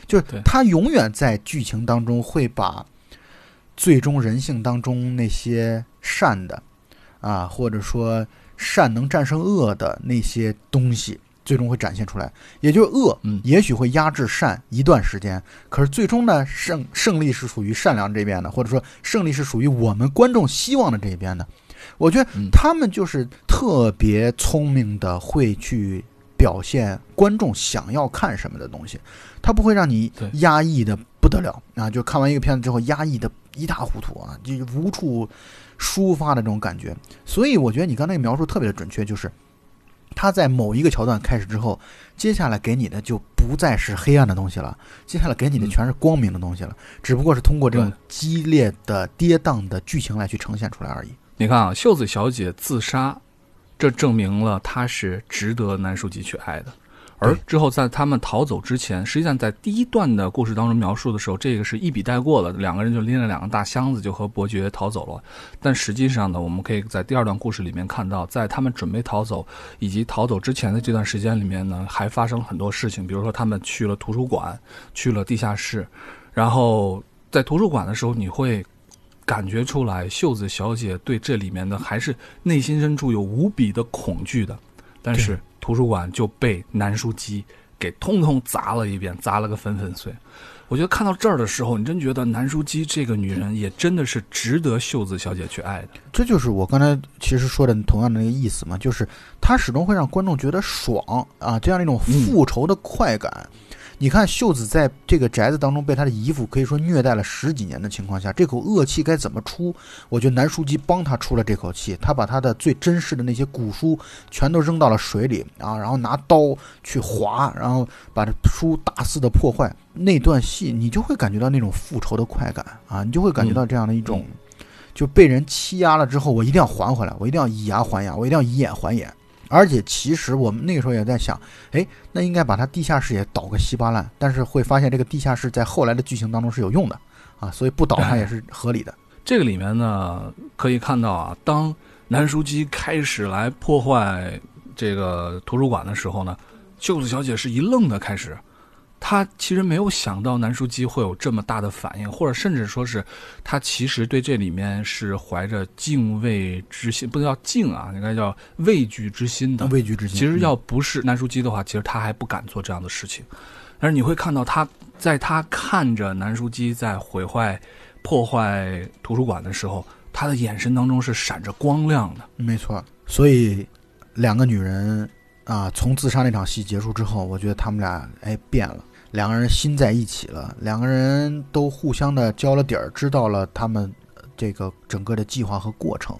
就是他永远在剧情当中会把最终人性当中那些善的啊，或者说善能战胜恶的那些东西。最终会展现出来，也就是恶，嗯，也许会压制善一段时间，可是最终呢，胜胜利是属于善良这边的，或者说胜利是属于我们观众希望的这一边的。我觉得他们就是特别聪明的，会去表现观众想要看什么的东西，他不会让你压抑的不得了啊！就看完一个片子之后，压抑的一塌糊涂啊，就无处抒发的这种感觉。所以我觉得你刚才描述特别的准确，就是。他在某一个桥段开始之后，接下来给你的就不再是黑暗的东西了，接下来给你的全是光明的东西了，只不过是通过这种激烈的跌宕的剧情来去呈现出来而已。你看啊，秀子小姐自杀，这证明了她是值得南书记去爱的。而之后，在他们逃走之前，实际上在第一段的故事当中描述的时候，这个是一笔带过了，两个人就拎了两个大箱子就和伯爵逃走了。但实际上呢，我们可以在第二段故事里面看到，在他们准备逃走以及逃走之前的这段时间里面呢，还发生了很多事情，比如说他们去了图书馆，去了地下室，然后在图书馆的时候，你会感觉出来秀子小姐对这里面的还是内心深处有无比的恐惧的，但是。图书馆就被南书机给通通砸了一遍，砸了个粉粉碎。我觉得看到这儿的时候，你真觉得南书机这个女人也真的是值得秀子小姐去爱的。这就是我刚才其实说的同样的那个意思嘛，就是她始终会让观众觉得爽啊，这样的一种复仇的快感。你看秀子在这个宅子当中被他的姨父可以说虐待了十几年的情况下，这口恶气该怎么出？我觉得南书记帮他出了这口气，他把他的最珍视的那些古书全都扔到了水里啊，然后拿刀去划，然后把这书大肆的破坏。那段戏你就会感觉到那种复仇的快感啊，你就会感觉到这样的一种，就被人欺压了之后，我一定要还回来，我一定要以牙还牙，我一定要以眼还眼。而且其实我们那个时候也在想，哎，那应该把它地下室也倒个稀巴烂。但是会发现这个地下室在后来的剧情当中是有用的啊，所以不倒它也是合理的。这个里面呢，可以看到啊，当南书记开始来破坏这个图书馆的时候呢，秀子小姐是一愣的开始。她其实没有想到南书记会有这么大的反应，或者甚至说是，他其实对这里面是怀着敬畏之心，不能叫敬啊，应该叫畏惧之心的。畏惧之心。其实要不是南书记的话，其实他还不敢做这样的事情。但是你会看到他，在他看着南书记在毁坏、破坏图书馆的时候，他的眼神当中是闪着光亮的。没错。所以，两个女人啊，从自杀那场戏结束之后，我觉得他们俩哎变了。两个人心在一起了，两个人都互相的交了底儿，知道了他们这个整个的计划和过程。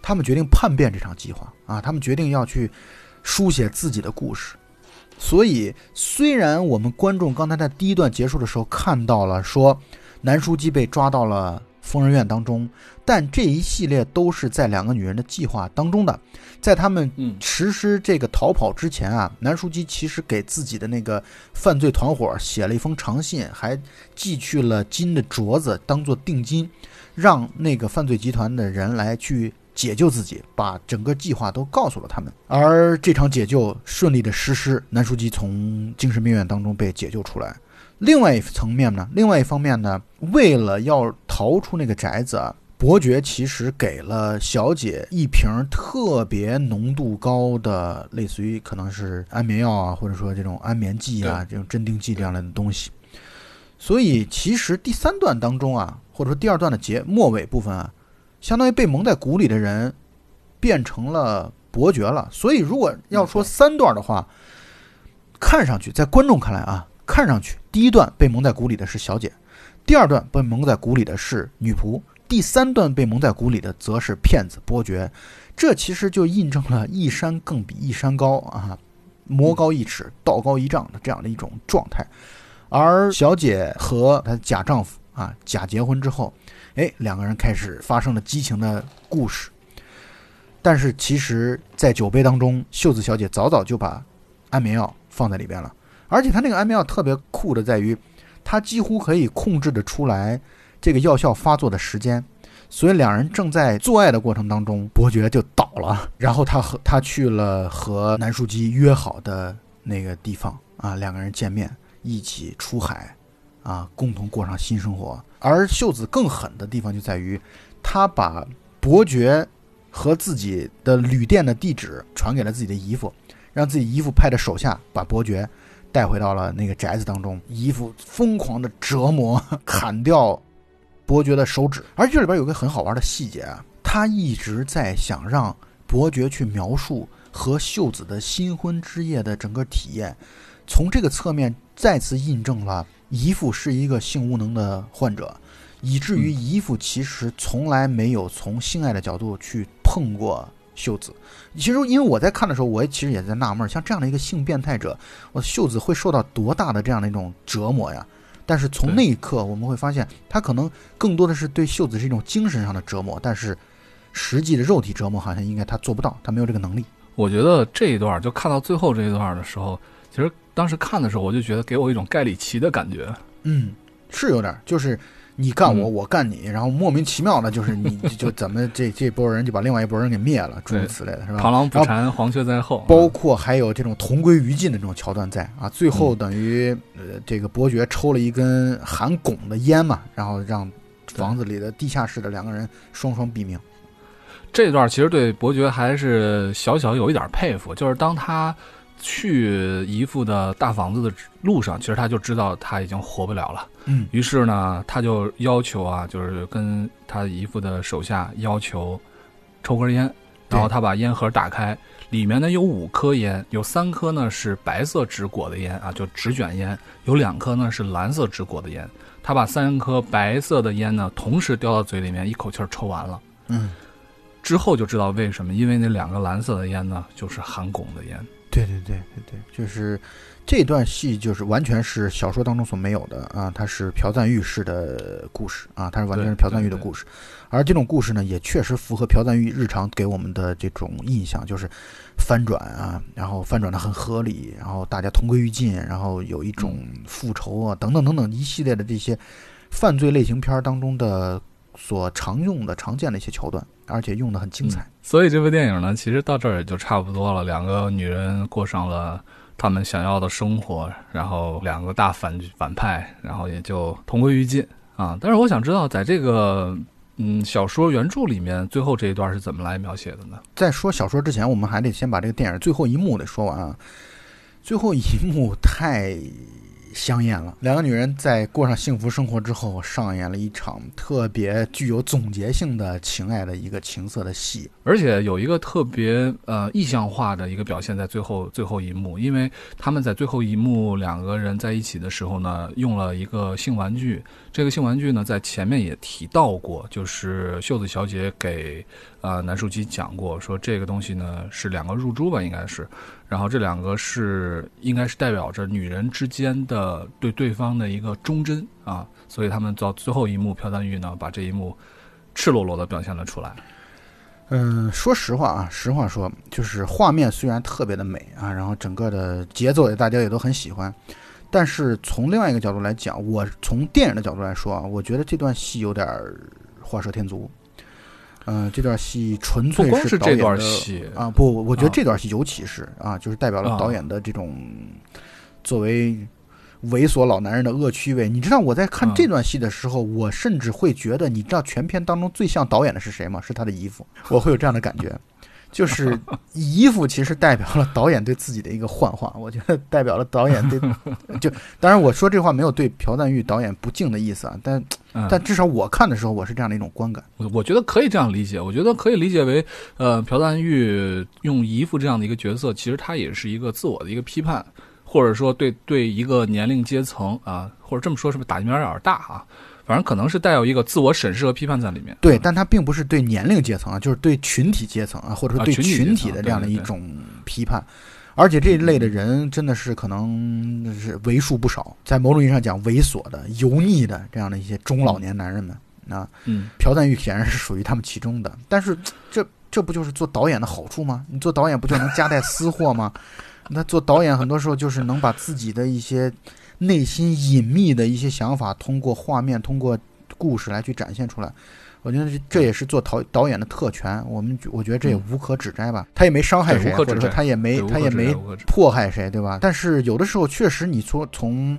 他们决定叛变这场计划啊，他们决定要去书写自己的故事。所以，虽然我们观众刚才在第一段结束的时候看到了说南书记被抓到了。疯人院当中，但这一系列都是在两个女人的计划当中的。在他们实施这个逃跑之前啊，南书记其实给自己的那个犯罪团伙写了一封长信，还寄去了金的镯子当做定金，让那个犯罪集团的人来去解救自己，把整个计划都告诉了他们。而这场解救顺利的实施，南书记从精神病院当中被解救出来。另外一层面呢，另外一方面呢，为了要逃出那个宅子啊，伯爵其实给了小姐一瓶特别浓度高的，类似于可能是安眠药啊，或者说这种安眠剂啊，这种镇定剂这样的东西。所以其实第三段当中啊，或者说第二段的结末尾部分啊，相当于被蒙在鼓里的人变成了伯爵了。所以如果要说三段的话，看上去在观众看来啊。看上去，第一段被蒙在鼓里的是小姐，第二段被蒙在鼓里的是女仆，第三段被蒙在鼓里的则是骗子伯爵。这其实就印证了一山更比一山高啊，魔高一尺，道高一丈的这样的一种状态。而小姐和她假丈夫啊假结婚之后，哎，两个人开始发生了激情的故事。但是其实，在酒杯当中，秀子小姐早早就把安眠药放在里边了。而且他那个安眠药特别酷的在于，他几乎可以控制的出来这个药效发作的时间，所以两人正在做爱的过程当中，伯爵就倒了，然后他和他去了和南书记约好的那个地方啊，两个人见面，一起出海，啊，共同过上新生活。而秀子更狠的地方就在于，他把伯爵和自己的旅店的地址传给了自己的姨父，让自己姨父派的手下把伯爵。带回到了那个宅子当中，姨父疯狂的折磨，砍掉伯爵的手指。而这里边有个很好玩的细节啊，他一直在想让伯爵去描述和秀子的新婚之夜的整个体验。从这个侧面再次印证了姨父是一个性无能的患者，以至于姨父其实从来没有从性爱的角度去碰过。秀子，其实因为我在看的时候，我也其实也在纳闷，像这样的一个性变态者，我秀子会受到多大的这样的一种折磨呀？但是从那一刻，我们会发现，他可能更多的是对秀子是一种精神上的折磨，但是实际的肉体折磨好像应该他做不到，他没有这个能力。我觉得这一段就看到最后这一段的时候，其实当时看的时候，我就觉得给我一种盖里奇的感觉。嗯，是有点，就是。你干我，我干你，然后莫名其妙的，就是你 就怎么这这波人就把另外一波人给灭了，诸如此类的，是吧？螳螂捕蝉，黄雀在后。包括还有这种同归于尽的这种桥段在啊，最后等于呃这个伯爵抽了一根含汞的烟嘛，然后让房子里的地下室的两个人双双毙命。这段其实对伯爵还是小小有一点佩服，就是当他。去姨父的大房子的路上，其实他就知道他已经活不了了。嗯，于是呢，他就要求啊，就是跟他姨父的手下要求抽根烟，然后他把烟盒打开，里面呢有五颗烟，有三颗呢是白色纸裹的烟啊，就纸卷烟；有两颗呢是蓝色纸裹的烟。他把三颗白色的烟呢同时叼到嘴里面，一口气抽完了。嗯，之后就知道为什么，因为那两个蓝色的烟呢就是含汞的烟。对对对对对，就是这段戏，就是完全是小说当中所没有的啊！它是朴赞玉式的故事啊，它是完全是朴赞玉的故事，而这种故事呢，也确实符合朴赞玉日常给我们的这种印象，就是翻转啊，然后翻转的很合理，然后大家同归于尽，然后有一种复仇啊，等等等等一系列的这些犯罪类型片当中的所常用的、常见的一些桥段，而且用的很精彩。所以这部电影呢，其实到这儿也就差不多了。两个女人过上了他们想要的生活，然后两个大反反派，然后也就同归于尽啊。但是我想知道，在这个嗯小说原著里面，最后这一段是怎么来描写的呢？在说小说之前，我们还得先把这个电影最后一幕得说完啊。最后一幕太。香艳了，两个女人在过上幸福生活之后，上演了一场特别具有总结性的情爱的一个情色的戏，而且有一个特别呃意象化的一个表现在最后最后一幕，因为他们在最后一幕两个人在一起的时候呢，用了一个性玩具，这个性玩具呢在前面也提到过，就是秀子小姐给呃南树基讲过，说这个东西呢是两个入珠吧，应该是。然后这两个是应该是代表着女人之间的对对方的一个忠贞啊，所以他们到最后一幕，朴赞玉呢把这一幕赤裸裸的表现了出来。嗯，说实话啊，实话说，就是画面虽然特别的美啊，然后整个的节奏也大家也都很喜欢，但是从另外一个角度来讲，我从电影的角度来说啊，我觉得这段戏有点画蛇添足。嗯，这段戏纯粹是导演的戏啊！不，我觉得这段戏尤其是啊，就是代表了导演的这种作为猥琐老男人的恶趣味。你知道我在看这段戏的时候，我甚至会觉得，你知道全片当中最像导演的是谁吗？是他的姨父，我会有这样的感觉。就是衣服其实代表了导演对自己的一个幻化，我觉得代表了导演对，就当然我说这话没有对朴赞玉导演不敬的意思啊，但但至少我看的时候我是这样的一种观感。我我觉得可以这样理解，我觉得可以理解为，呃，朴赞玉用姨父这样的一个角色，其实他也是一个自我的一个批判，或者说对对一个年龄阶层啊，或者这么说是不是打击面有点大啊？反正可能是带有一个自我审视和批判在里面。对，但它并不是对年龄阶层啊，就是对群体阶层啊，或者说对群体的这样的一种批判。而且这一类的人真的是可能是为数不少，在某种意义上讲，猥琐的、油腻的这样的一些中老年男人们啊。嗯，朴赞玉显然是属于他们其中的。但是这这不就是做导演的好处吗？你做导演不就能夹带私货吗？那做导演很多时候就是能把自己的一些。内心隐秘的一些想法，通过画面、通过故事来去展现出来。我觉得这也是做导导演的特权。我们我觉得这也无可指摘吧。他也没伤害谁，或者说他也没他也没迫害谁，对吧？但是有的时候确实，你说从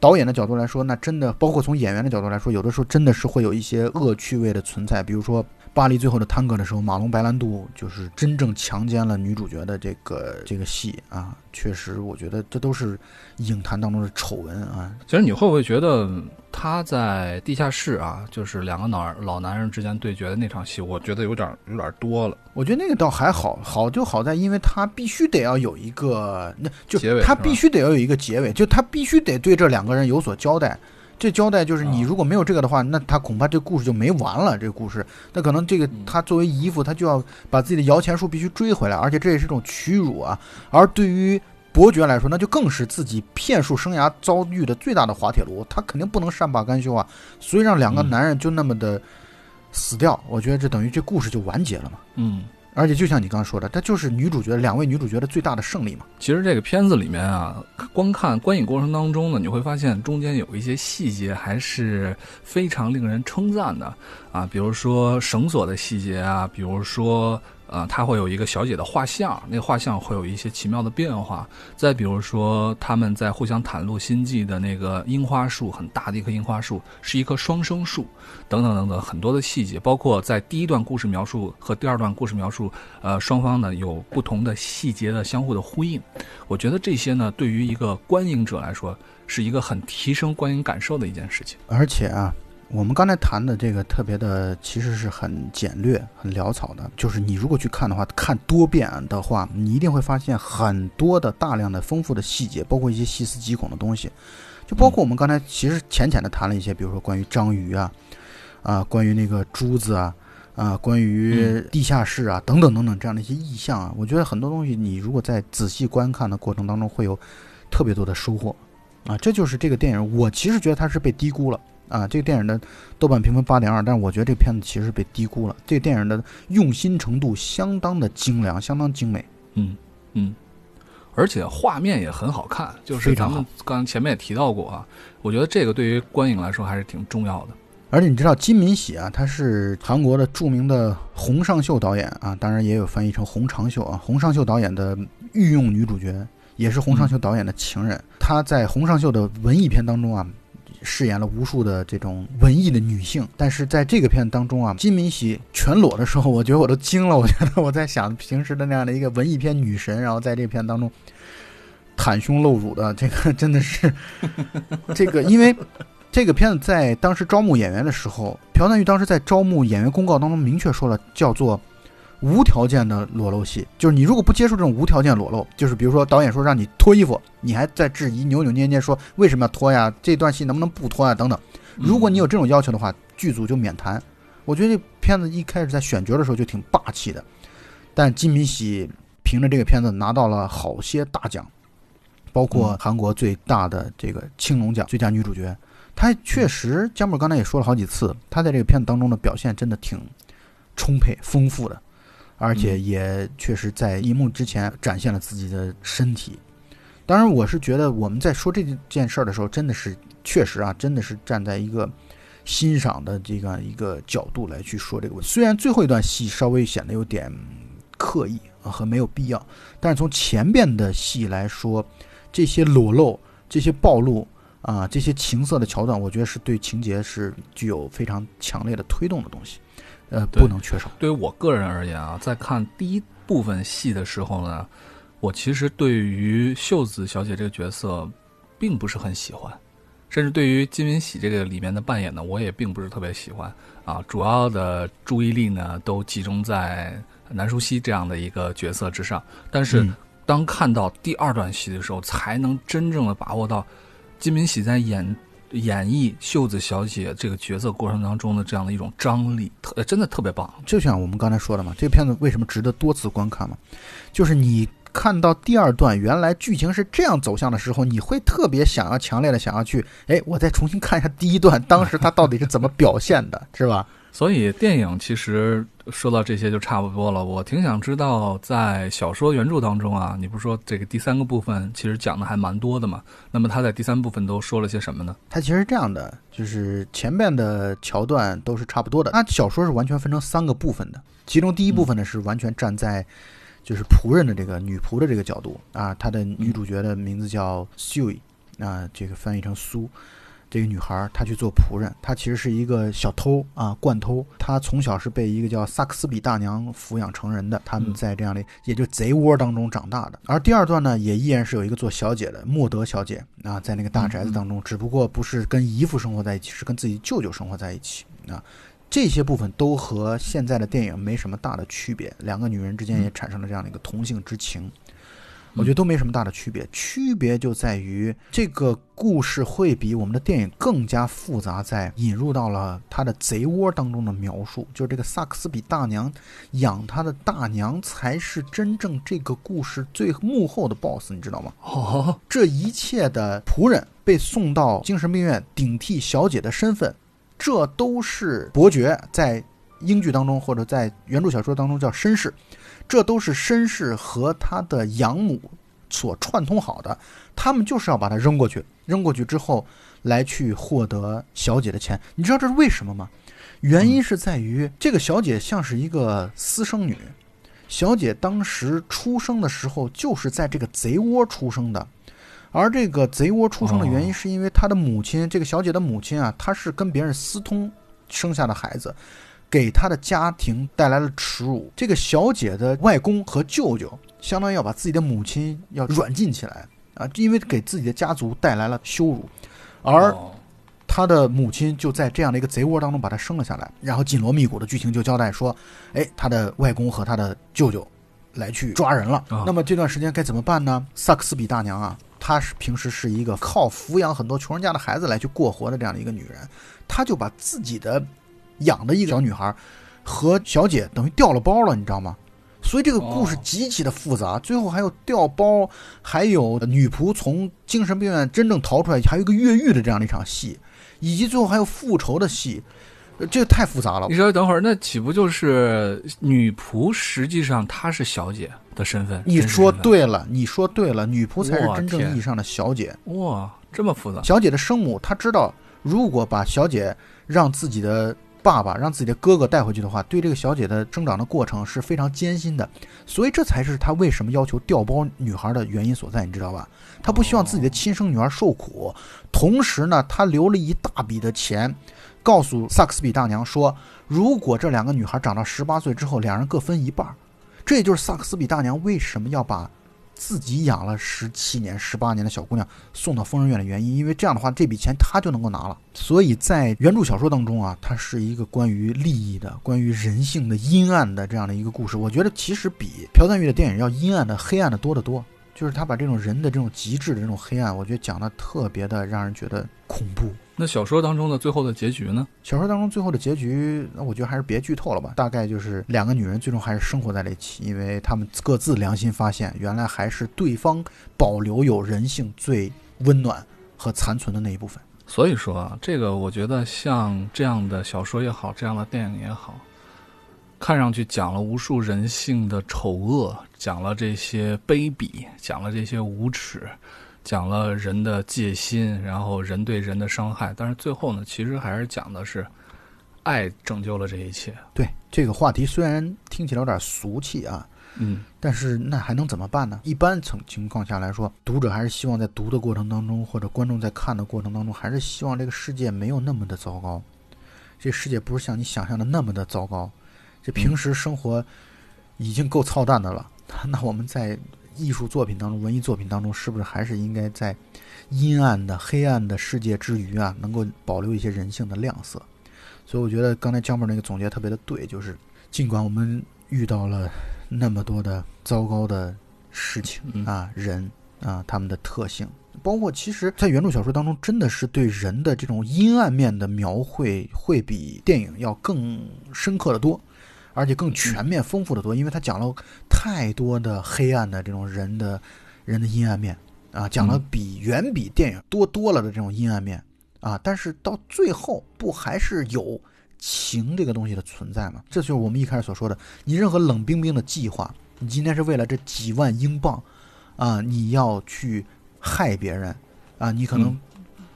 导演的角度来说，那真的包括从演员的角度来说，有的时候真的是会有一些恶趣味的存在。比如说《巴黎最后的探戈》的时候，马龙白兰度就是真正强奸了女主角的这个这个戏啊。确实，我觉得这都是影坛当中的丑闻啊。其实你会不会觉得他在地下室啊，就是两个老老男人之间对决的那场戏，我觉得有点有点多了。我觉得那个倒还好，好就好在，因为他必须得要有一个，那就结尾，他必须得要有一个结尾，就他必须得对这两个人有所交代。这交代就是你如果没有这个的话，那他恐怕这故事就没完了。这个故事，那可能这个他作为姨父，他就要把自己的摇钱树必须追回来，而且这也是一种屈辱啊。而对于伯爵来说，那就更是自己骗术生涯遭遇的最大的滑铁卢。他肯定不能善罢甘休啊，所以让两个男人就那么的死掉，我觉得这等于这故事就完结了嘛。嗯。而且就像你刚刚说的，它就是女主角两位女主角的最大的胜利嘛。其实这个片子里面啊，观看观影过程当中呢，你会发现中间有一些细节还是非常令人称赞的啊，比如说绳索的细节啊，比如说。呃，他会有一个小姐的画像，那画像会有一些奇妙的变化。再比如说，他们在互相袒露心迹的那个樱花树，很大的一棵樱花树，是一棵双生树，等等等等，很多的细节，包括在第一段故事描述和第二段故事描述，呃，双方呢有不同的细节的相互的呼应。我觉得这些呢，对于一个观影者来说，是一个很提升观影感受的一件事情。而且啊。我们刚才谈的这个特别的，其实是很简略、很潦草的。就是你如果去看的话，看多遍的话，你一定会发现很多的大量的丰富的细节，包括一些细思极恐的东西。就包括我们刚才其实浅浅的谈了一些，比如说关于章鱼啊，啊，关于那个珠子啊，啊，关于地下室啊，等等等等这样的一些意象啊。我觉得很多东西，你如果在仔细观看的过程当中，会有特别多的收获啊。这就是这个电影，我其实觉得它是被低估了。啊，这个电影的豆瓣评分八点二，但是我觉得这片子其实被低估了。这个电影的用心程度相当的精良，相当精美。嗯嗯，而且画面也很好看，就是咱们刚前面也提到过啊。我觉得这个对于观影来说还是挺重要的。而且你知道金敏喜啊，他是韩国的著名的洪尚秀导演啊，当然也有翻译成洪长秀啊。洪尚秀导演的御用女主角，也是洪尚秀导演的情人。她在洪尚秀的文艺片当中啊，饰演了无数的这种文艺的女性。但是在这个片当中啊，金敏喜全裸的时候，我觉得我都惊了。我觉得我在想，平时的那样的一个文艺片女神，然后在这片当中袒胸露乳的，这个真的是这个，因为。这个片子在当时招募演员的时候，朴赞玉当时在招募演员公告当中明确说了，叫做无条件的裸露戏，就是你如果不接受这种无条件裸露，就是比如说导演说让你脱衣服，你还在质疑扭扭捏捏说为什么要脱呀？这段戏能不能不脱呀？等等，如果你有这种要求的话，剧组就免谈。我觉得这片子一开始在选角的时候就挺霸气的，但金敏喜凭着这个片子拿到了好些大奖，包括韩国最大的这个青龙奖最佳女主角。她确实，姜木刚才也说了好几次，她在这个片子当中的表现真的挺充沛、丰富的，而且也确实在荧幕之前展现了自己的身体。当然，我是觉得我们在说这件事儿的时候，真的是确实啊，真的是站在一个欣赏的这个一个角度来去说这个问题。虽然最后一段戏稍微显得有点刻意啊和没有必要，但是从前边的戏来说，这些裸露、这些暴露。啊，这些情色的桥段，我觉得是对情节是具有非常强烈的推动的东西，呃，不能缺少。对于我个人而言啊，在看第一部分戏的时候呢，我其实对于秀子小姐这个角色并不是很喜欢，甚至对于金敏喜这个里面的扮演呢，我也并不是特别喜欢啊。主要的注意力呢，都集中在南淑熙这样的一个角色之上。但是当看到第二段戏的时候，才能真正的把握到。金敏喜在演演绎秀子小姐这个角色过程当中的这样的一种张力，特真的特别棒。就像我们刚才说的嘛，这个片子为什么值得多次观看嘛？就是你看到第二段原来剧情是这样走向的时候，你会特别想要强烈的想要去，哎，我再重新看一下第一段，当时他到底是怎么表现的，是吧？所以电影其实说到这些就差不多了。我挺想知道，在小说原著当中啊，你不是说这个第三个部分其实讲的还蛮多的嘛？那么他在第三部分都说了些什么呢？他其实这样的，就是前面的桥段都是差不多的。那小说是完全分成三个部分的，其中第一部分呢是完全站在就是仆人的这个女仆的这个角度啊，他的女主角的名字叫 Sue，啊，这个翻译成苏。这个女孩，她去做仆人，她其实是一个小偷啊，惯偷。她从小是被一个叫萨克斯比大娘抚养成人的，他们在这样的也就贼窝当中长大的。而第二段呢，也依然是有一个做小姐的莫德小姐啊，在那个大宅子当中，只不过不是跟姨父生活在一起，是跟自己舅舅生活在一起啊。这些部分都和现在的电影没什么大的区别，两个女人之间也产生了这样的一个同性之情。我觉得都没什么大的区别，区别就在于这个故事会比我们的电影更加复杂，在引入到了他的贼窝当中的描述，就是这个萨克斯比大娘养他的大娘才是真正这个故事最幕后的 boss，你知道吗？哦，这一切的仆人被送到精神病院顶替小姐的身份，这都是伯爵在英剧当中或者在原著小说当中叫绅士。这都是绅士和他的养母所串通好的，他们就是要把他扔过去，扔过去之后来去获得小姐的钱。你知道这是为什么吗？原因是在于这个小姐像是一个私生女，小姐当时出生的时候就是在这个贼窝出生的，而这个贼窝出生的原因是因为她的母亲，这个小姐的母亲啊，她是跟别人私通生下的孩子。给他的家庭带来了耻辱。这个小姐的外公和舅舅，相当于要把自己的母亲要软禁起来啊，因为给自己的家族带来了羞辱。而他的母亲就在这样的一个贼窝当中把他生了下来。然后紧锣密鼓的剧情就交代说，哎，他的外公和他的舅舅来去抓人了。那么这段时间该怎么办呢？萨克斯比大娘啊，她是平时是一个靠抚养很多穷人家的孩子来去过活的这样的一个女人，她就把自己的。养的一个小女孩，和小姐等于掉了包了，你知道吗？所以这个故事极其的复杂，最后还有掉包，还有女仆从精神病院真正逃出来，还有一个越狱的这样的一场戏，以及最后还有复仇的戏，这个太复杂了。你稍微等会儿，那岂不就是女仆实际上她是小姐的身份？你说对了，你说对了，女仆才是真正意义上的小姐。哇，这么复杂！小姐的生母她知道。如果把小姐让自己的爸爸、让自己的哥哥带回去的话，对这个小姐的生长的过程是非常艰辛的。所以这才是他为什么要求调包女孩的原因所在，你知道吧？他不希望自己的亲生女儿受苦，同时呢，他留了一大笔的钱，告诉萨克斯比大娘说，如果这两个女孩长到十八岁之后，两人各分一半。这也就是萨克斯比大娘为什么要把。自己养了十七年、十八年的小姑娘送到疯人院的原因，因为这样的话，这笔钱他就能够拿了。所以在原著小说当中啊，它是一个关于利益的、关于人性的阴暗的这样的一个故事。我觉得其实比朴赞玉的电影要阴暗的、黑暗的多得多。就是他把这种人的这种极致的这种黑暗，我觉得讲的特别的让人觉得恐怖。那小说当中的最后的结局呢？小说当中最后的结局，那我觉得还是别剧透了吧。大概就是两个女人最终还是生活在了一起，因为她们各自良心发现，原来还是对方保留有人性最温暖和残存的那一部分。所以说啊，这个我觉得像这样的小说也好，这样的电影也好，看上去讲了无数人性的丑恶，讲了这些卑鄙，讲了这些无耻。讲了人的戒心，然后人对人的伤害，但是最后呢，其实还是讲的是爱拯救了这一切。对这个话题，虽然听起来有点俗气啊，嗯，但是那还能怎么办呢？一般情情况下来说，读者还是希望在读的过程当中，或者观众在看的过程当中，还是希望这个世界没有那么的糟糕，这世界不是像你想象的那么的糟糕。这平时生活已经够操蛋的了，那我们在。艺术作品当中，文艺作品当中，是不是还是应该在阴暗的、黑暗的世界之余啊，能够保留一些人性的亮色？所以我觉得刚才姜妹那个总结特别的对，就是尽管我们遇到了那么多的糟糕的事情啊，人啊，他们的特性，包括其实，在原著小说当中，真的是对人的这种阴暗面的描绘，会比电影要更深刻的多。而且更全面、丰富的多，因为他讲了太多的黑暗的这种人的、人的阴暗面啊，讲了比远比电影多多了的这种阴暗面啊。但是到最后，不还是有情这个东西的存在吗？这就是我们一开始所说的，你任何冷冰冰的计划，你今天是为了这几万英镑啊，你要去害别人啊，你可能。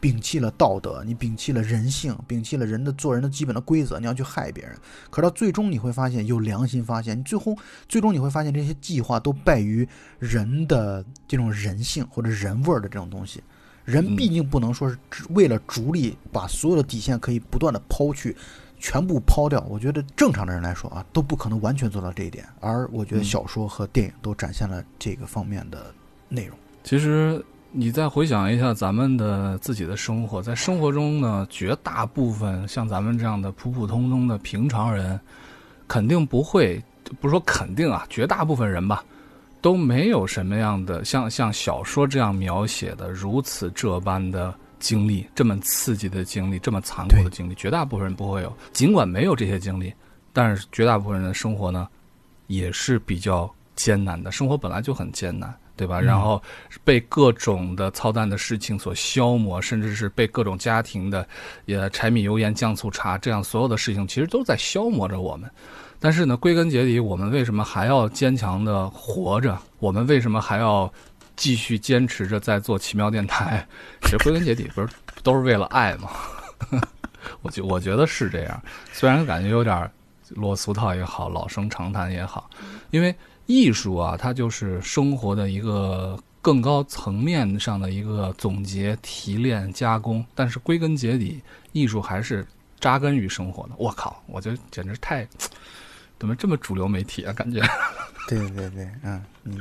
摒弃了道德，你摒弃了人性，摒弃了人的做人的基本的规则，你要去害别人。可到最终你会发现，有良心发现，你最后最终你会发现，这些计划都败于人的这种人性或者人味儿的这种东西。人毕竟不能说是为了逐利，把所有的底线可以不断的抛去，全部抛掉。我觉得正常的人来说啊，都不可能完全做到这一点。而我觉得小说和电影都展现了这个方面的内容。其实。你再回想一下咱们的自己的生活，在生活中呢，绝大部分像咱们这样的普普通通的平常人，肯定不会，不是说肯定啊，绝大部分人吧，都没有什么样的像像小说这样描写的如此这般的经历，这么刺激的经历，这么残酷的经历，绝大部分人不会有。尽管没有这些经历，但是绝大部分人的生活呢，也是比较艰难的，生活本来就很艰难。对吧？然后被各种的操蛋的事情所消磨，甚至是被各种家庭的也柴米油盐酱醋茶这样所有的事情，其实都在消磨着我们。但是呢，归根结底，我们为什么还要坚强的活着？我们为什么还要继续坚持着在做奇妙电台？其实归根结底，不是都是为了爱吗？我 觉我觉得是这样。虽然感觉有点落俗套也好，老生常谈也好，因为。艺术啊，它就是生活的一个更高层面上的一个总结、提炼、加工。但是归根结底，艺术还是扎根于生活的。我靠，我觉得简直太 怎么这么主流媒体啊？感觉。对对对，嗯，你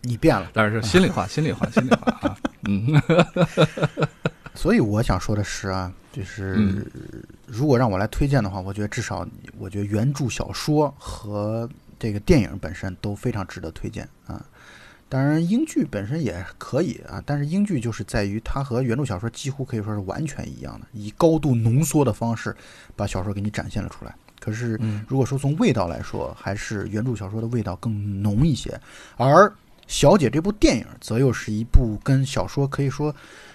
你变了，但是心里话，心里话，心里话啊，嗯。所以我想说的是啊，就是如果让我来推荐的话，我觉得至少，我觉得原著小说和。这个电影本身都非常值得推荐啊，当然英剧本身也可以啊，但是英剧就是在于它和原著小说几乎可以说是完全一样的，以高度浓缩的方式把小说给你展现了出来。可是如果说从味道来说，还是原著小说的味道更浓一些。而《小姐》这部电影则又是一部跟小说可以说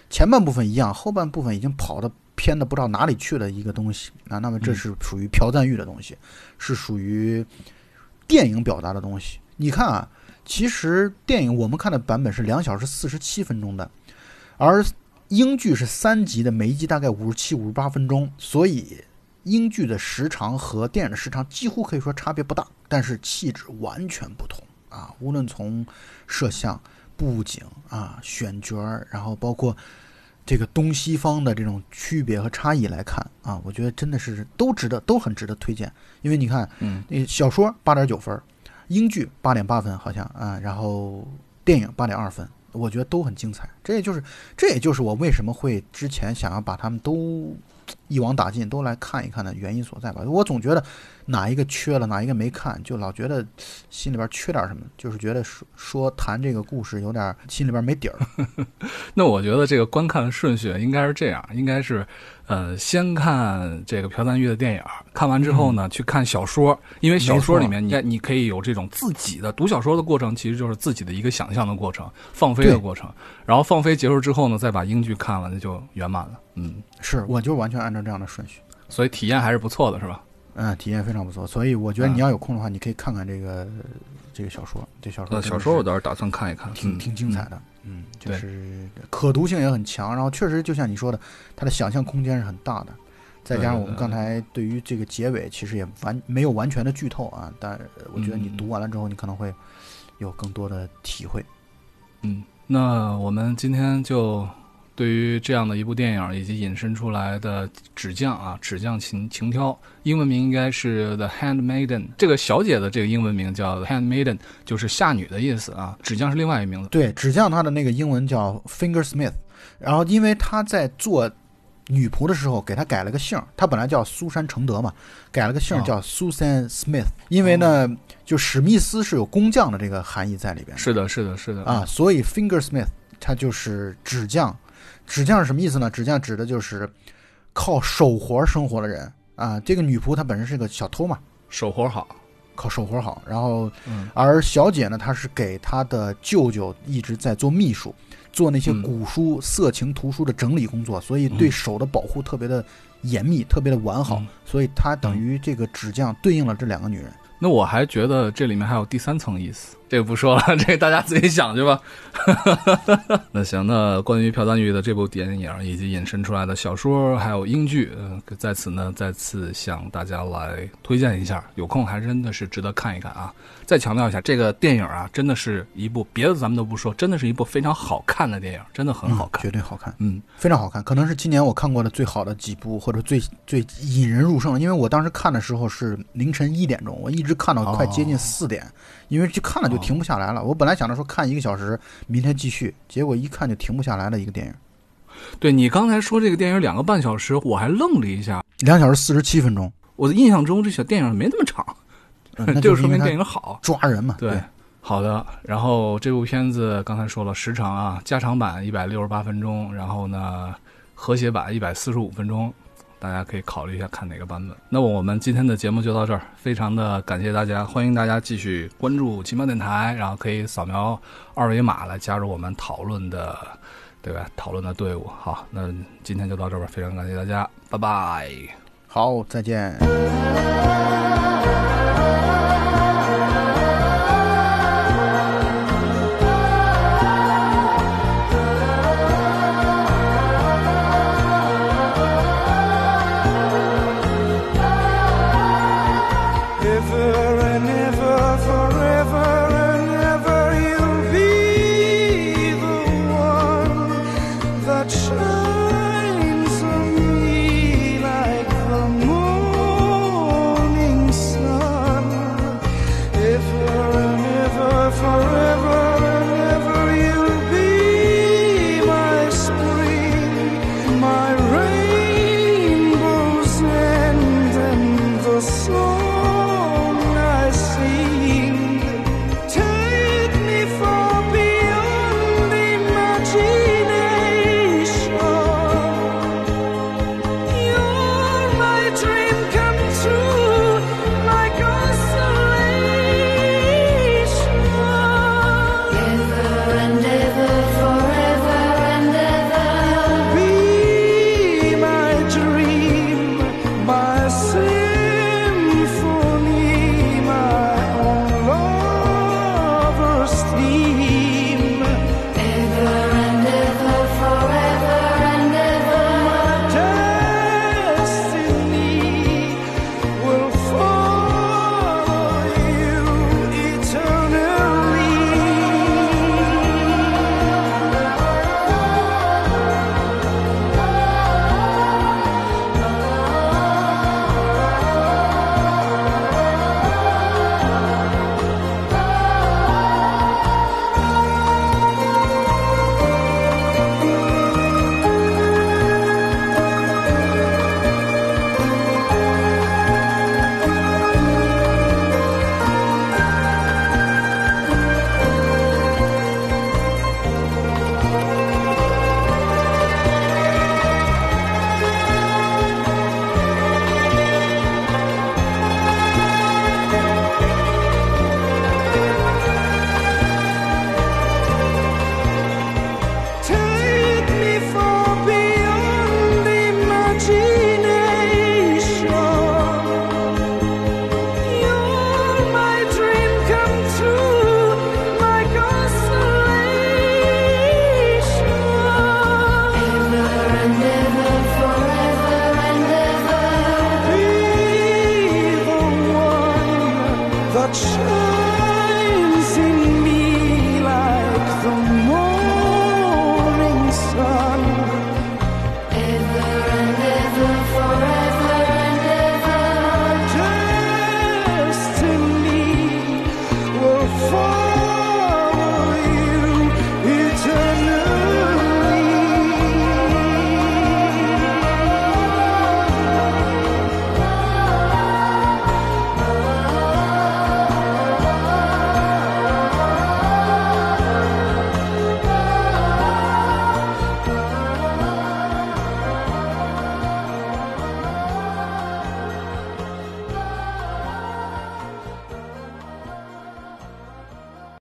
前半部分一样，后半部分已经跑的偏的不知道哪里去的一个东西啊。那么这是属于朴赞玉的东西，是属于。电影表达的东西，你看啊，其实电影我们看的版本是两小时四十七分钟的，而英剧是三集的，每一集大概五十七、五十八分钟，所以英剧的时长和电影的时长几乎可以说差别不大，但是气质完全不同啊！无论从摄像、布景啊、选角，然后包括这个东西方的这种区别和差异来看啊，我觉得真的是都值得，都很值得推荐。因为你看，嗯，那小说八点九分，英剧八点八分好像啊，然后电影八点二分，我觉得都很精彩。这也就是这也就是我为什么会之前想要把他们都一网打尽，都来看一看的原因所在吧。我总觉得哪一个缺了，哪一个没看，就老觉得心里边缺点什么，就是觉得说说谈这个故事有点心里边没底儿。那我觉得这个观看的顺序应该是这样，应该是，呃，先看这个朴赞玉的电影，看完之后呢，去看小说，因为小说里面你你可以有这种自己的读小说的过程，其实就是自己的一个想象的过程，放飞的过程。然后放飞结束之后呢，再把英剧看了，那就圆满了。嗯，是，我就完全按照这样的顺序。所以体验还是不错的，是吧？嗯，体验非常不错，所以我觉得嗯你要有空的话，你可以看看这个这个小说，这小说小说我倒是打算看一看，挺嗯挺精彩。的，嗯，就是可读性也很强，然后确实就像你说的，它的想象空间是很大的，再加上我们刚才对于这个结尾其实也完没有完全的剧透啊，但我觉得你嗯读完了之后，你可能会有更多的体会。嗯，那我们今天就对于这样的一部电影以及引申出来的纸匠啊，纸匠情情挑，英文名应该是 The Handmaiden。这个小姐的这个英文名叫 The Handmaiden，就是下女的意思啊。纸匠是另外一个名字。对，纸匠他的那个英文叫 Fingersmith，然后因为他在做女仆的时候给他改了个姓儿，他本来叫苏珊承德嘛，改了个姓叫 Susan Smith，因为呢，就史密斯是有工匠的这个含义在里边是的，是的，是的啊，，所以 Fingersmith 它就是纸匠。纸匠是什么意思呢？纸匠指的就是靠手活生活的人啊。这个女仆她本身是个小偷嘛，手活好。靠手活好，然后嗯而小姐呢，她是给她的舅舅一直在做秘书，做那些嗯古书、色情图书的整理工作，所以对手的保护特别的严密，特别的完好，嗯所以她等于这个纸匠对应了这两个女人。那我还觉得这里面还有第三层意思，这个不说了，这个大家自己想去吧。那行，那关于朴赞玉的这部电影以及引申出来的小说还有英剧，呃，在此呢再次向大家来推荐一下，有空还真的是值得看一看啊。再强调一下，这个电影啊，真的是一部别的咱们都不说，真的是一部非常好看的电影，真的很好嗯看。绝对好看，嗯非常好看，可能是今年我看过的最好的几部，或者最最引人入胜。因为我当时看的时候是凌晨一点钟，我一直看到快接近哦四点，因为就看了就停不下来了。我本来想着说看一个小时，明天继续，结果一看就停不下来的一个电影，对你刚才说这个电影两个半小时，我还愣了一下，两小时四十七分钟，我的印象中这小电影没那么长，嗯、那这就是说明电影好。抓人嘛。对，好的。然后这部片子刚才说了时长啊，加长版一百六十八分钟，然后呢，和谐版一百四十五分钟，大家可以考虑一下看哪个版本。那我们今天的节目就到这儿，非常的感谢大家，欢迎大家继续关注奇妙电台，然后可以扫描二维码来加入我们讨论的。对吧？讨论的队伍，好，那今天就到这儿吧，非常感谢大家，拜拜。好，再见。